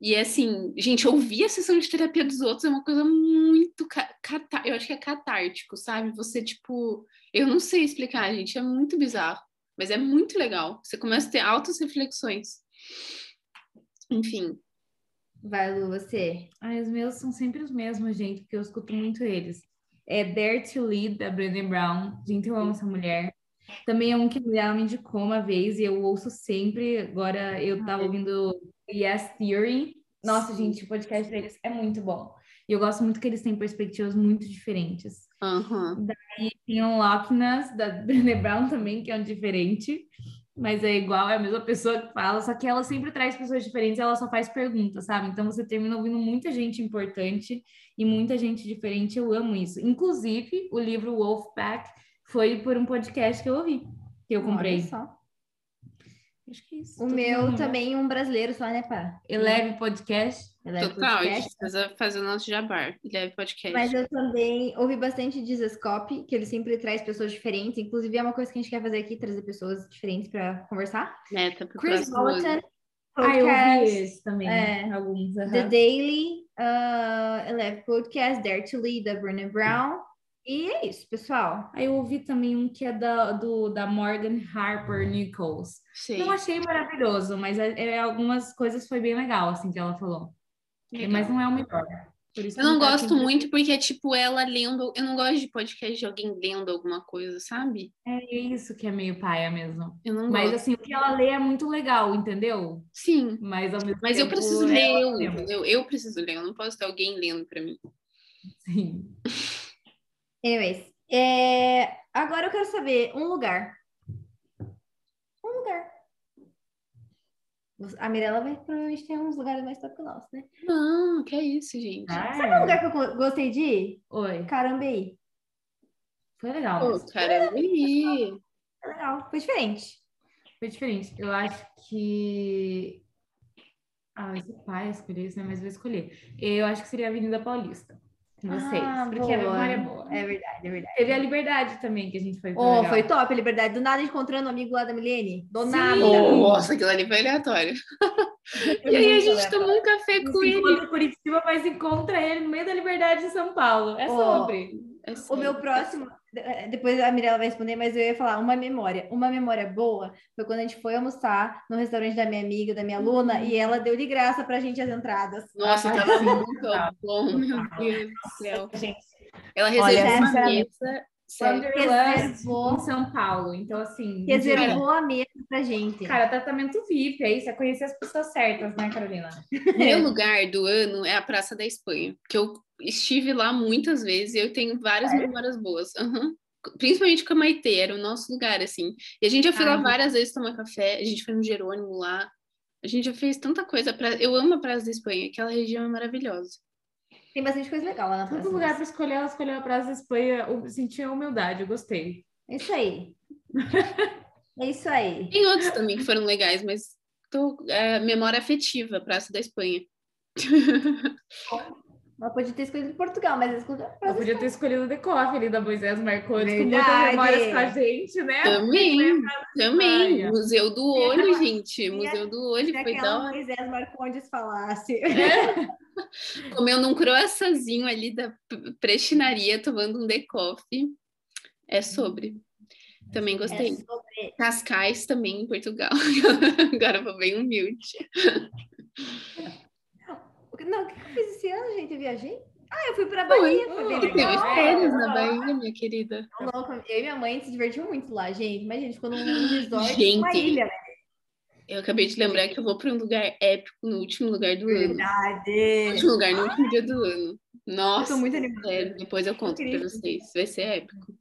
e é assim, gente, ouvir a sessão de terapia dos outros é uma coisa muito. Catar... Eu acho que é catártico, sabe? Você, tipo. Eu não sei explicar, gente, é muito bizarro. Mas é muito legal. Você começa a ter altas reflexões. Enfim. Vai, Lu, você. Ai, os meus são sempre os mesmos, gente, porque eu escuto muito eles. É Dare to Lead, da Brené Brown. Gente, eu amo essa mulher. Também é um que ela me indicou uma vez e eu ouço sempre. Agora eu tava ouvindo Yes Theory. Nossa, gente, o podcast deles é muito bom. E eu gosto muito que eles têm perspectivas muito diferentes. Uhum. Daí tem o Lockness, da Brené Brown também, que é um diferente. Mas é igual, é a mesma pessoa que fala, só que ela sempre traz pessoas diferentes ela só faz perguntas, sabe? Então você termina ouvindo muita gente importante e muita gente diferente. Eu amo isso. Inclusive, o livro Wolfpack foi por um podcast que eu ouvi, que eu comprei. Olha só. Acho que é isso. O meu também, um brasileiro só, né, pá? Eleve Podcast. Eleve Total, podcast. a gente precisa fazer o nosso jabar. Eleve Podcast. Mas eu também ouvi bastante Dizascope, que ele sempre traz pessoas diferentes. Inclusive, é uma coisa que a gente quer fazer aqui, trazer pessoas diferentes para conversar. Meta pro Chris Bolton. Ah, eu vi esse também, é, alguns. The Daily, uh, Eleve Podcast, Dare to Lead, da Brené Brown. E é isso, pessoal. Aí eu ouvi também um que é da, do, da Morgan Harper Nichols. Sim. Não achei maravilhoso, mas é, é, algumas coisas foi bem legal, assim, que ela falou. Legal. Mas não é o melhor. eu não gosto muito porque é tipo ela lendo. Eu não gosto de podcast de alguém lendo alguma coisa, sabe? É isso que é meio paia mesmo. Eu não Mas gosto. assim, o que ela lê é muito legal, entendeu? Sim. Mas, ao mesmo Mas tempo, eu preciso ler, entendeu? Eu preciso ler, eu não posso ter alguém lendo para mim. Sim. Anyways, é... agora eu quero saber um lugar. Um lugar. A Mirella vai provavelmente ter uns lugares mais top que o nosso, né? Não, que é isso, gente. Ah, Sabe um lugar que eu gostei de ir? Oi. Carambeí. Foi legal. Pô, Carambeí. Foi legal. Foi diferente. Foi diferente. Eu acho que. Ah, esse pai escolher isso, né? Mas vou escolher. Eu acho que seria a Avenida Paulista com vocês. Ah, porque boa. a memória é boa. É verdade, é verdade. Teve a Liberdade também, que a gente foi. Oh, foi top a Liberdade. Do nada encontrando um amigo lá da Milene. Do Sim. nada. Nossa, aquilo ali foi aleatório. e aí a gente tomou um café com ele. Curitiba, mas encontra ele no meio da Liberdade de São Paulo. É oh, sobre. É o meu próximo, é, depois a Mirella vai responder, mas eu ia falar uma memória. Uma memória boa foi quando a gente foi almoçar no restaurante da minha amiga, da minha aluna, uhum. e ela deu de graça pra gente as entradas. Nossa, ah, tava muito bom, meu Deus do céu. Gente, ela reservou uma mesa reservou em São Paulo. Então, assim. Reservou a mesa pra gente. Cara, tratamento VIP, é isso, é conhecer as pessoas certas, né, Carolina? Meu lugar do ano é a Praça da Espanha, que eu estive lá muitas vezes e eu tenho várias é. memórias boas. Uhum. Principalmente com a Maitê, era o nosso lugar, assim. E a gente já foi lá várias vezes tomar café, a gente foi no Jerônimo lá. A gente já fez tanta coisa. Pra... Eu amo a Praça da Espanha, aquela região é maravilhosa. Tem bastante coisa legal lá na Praça. Todo lugar para escolher, ela escolheu a Praça da Espanha. Eu senti a humildade, eu gostei. É isso aí. é isso aí. Tem outros também que foram legais, mas tô, é, memória afetiva, Praça da Espanha. Ela podia ter escolhido Portugal, mas ela escolheu Ela podia ter escolhido o Decoff ali da Moisés Marcondes, com muitas memórias com a gente, né? Também, também. Museu do Olho, gente. Museu do Olho se foi da hora. Moisés Marcondes falasse. É. Comendo um croissantinho ali da prestinaria, tomando um Decoff. É sobre. Também gostei. É sobre... Cascais também em Portugal. Agora vou bem humilde. Não, o que eu fiz esse ano, gente? Eu viajei? Ah, eu fui pra Bahia, foi, bem legal. Teve férias na Bahia, minha querida. Eu e minha mãe se divertiu muito lá, gente. Mas a gente ficou num resort, gente, uma ilha, né? Eu acabei de lembrar que eu vou para um lugar épico no último lugar do Verdade. ano. No último lugar, no último dia do ano. Nossa, eu tô muito animada. É, depois eu conto para vocês. Vai ser épico.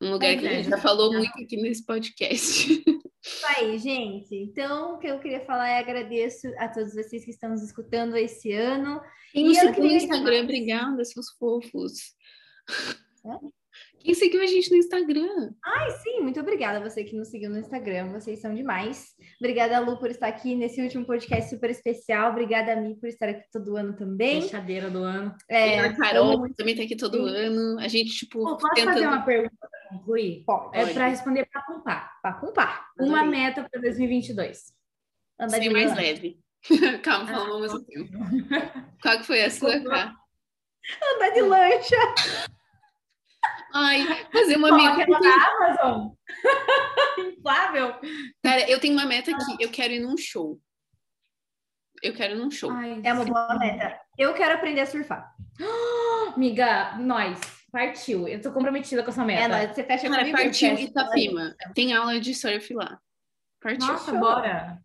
Um lugar é, que a gente já falou muito aqui nesse podcast. Isso aí, gente. Então, o que eu queria falar é agradeço a todos vocês que estão nos escutando esse ano. E no segundo Instagram, obrigada, seus fofos. É? Quem seguiu a gente no Instagram? Ai, sim, muito obrigada a você que nos seguiu no Instagram. Vocês são demais. Obrigada, Lu, por estar aqui nesse último podcast super especial. Obrigada a mim por estar aqui todo ano também. Fechadeira do ano. É, e a Carol eu... também tá aqui todo sim. ano. A gente, tipo. Pô, posso tentando... fazer uma pergunta para concluir? Pode. É para responder para cumpar. Para cumpar. Uma meta para 2022. Andar Ser mais leve. Calma, ah, falando ao mesmo tempo. Qual que foi a sua, Cá? Andar de lancha. Ai, fazer uma meta. na Amazon. Inflável. Cara, eu tenho uma meta aqui. Eu quero ir num show. Eu quero ir num show. Ai, é uma boa meta. Eu quero aprender a surfar. Amiga, nós. Partiu. Eu tô comprometida com essa meta. É, nós, você fecha Cara, partiu Itapima. Tem aula de surf lá. Partiu. Nossa, bora.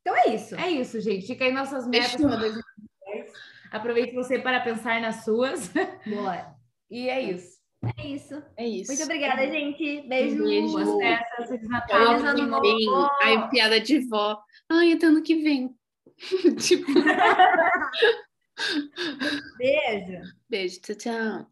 Então é isso. É isso, gente. Fica aí nossas metas para 2010. Aproveite você para pensar nas suas. Boa. E é isso. É isso. É isso. Muito obrigada, gente. Beijo. Beijo. Boas festas, Feliz Natal. Feliz ano novo. Ai, piada de vó. Ai, até ano que vem. tipo... Beijo. Beijo. Tchau, tchau.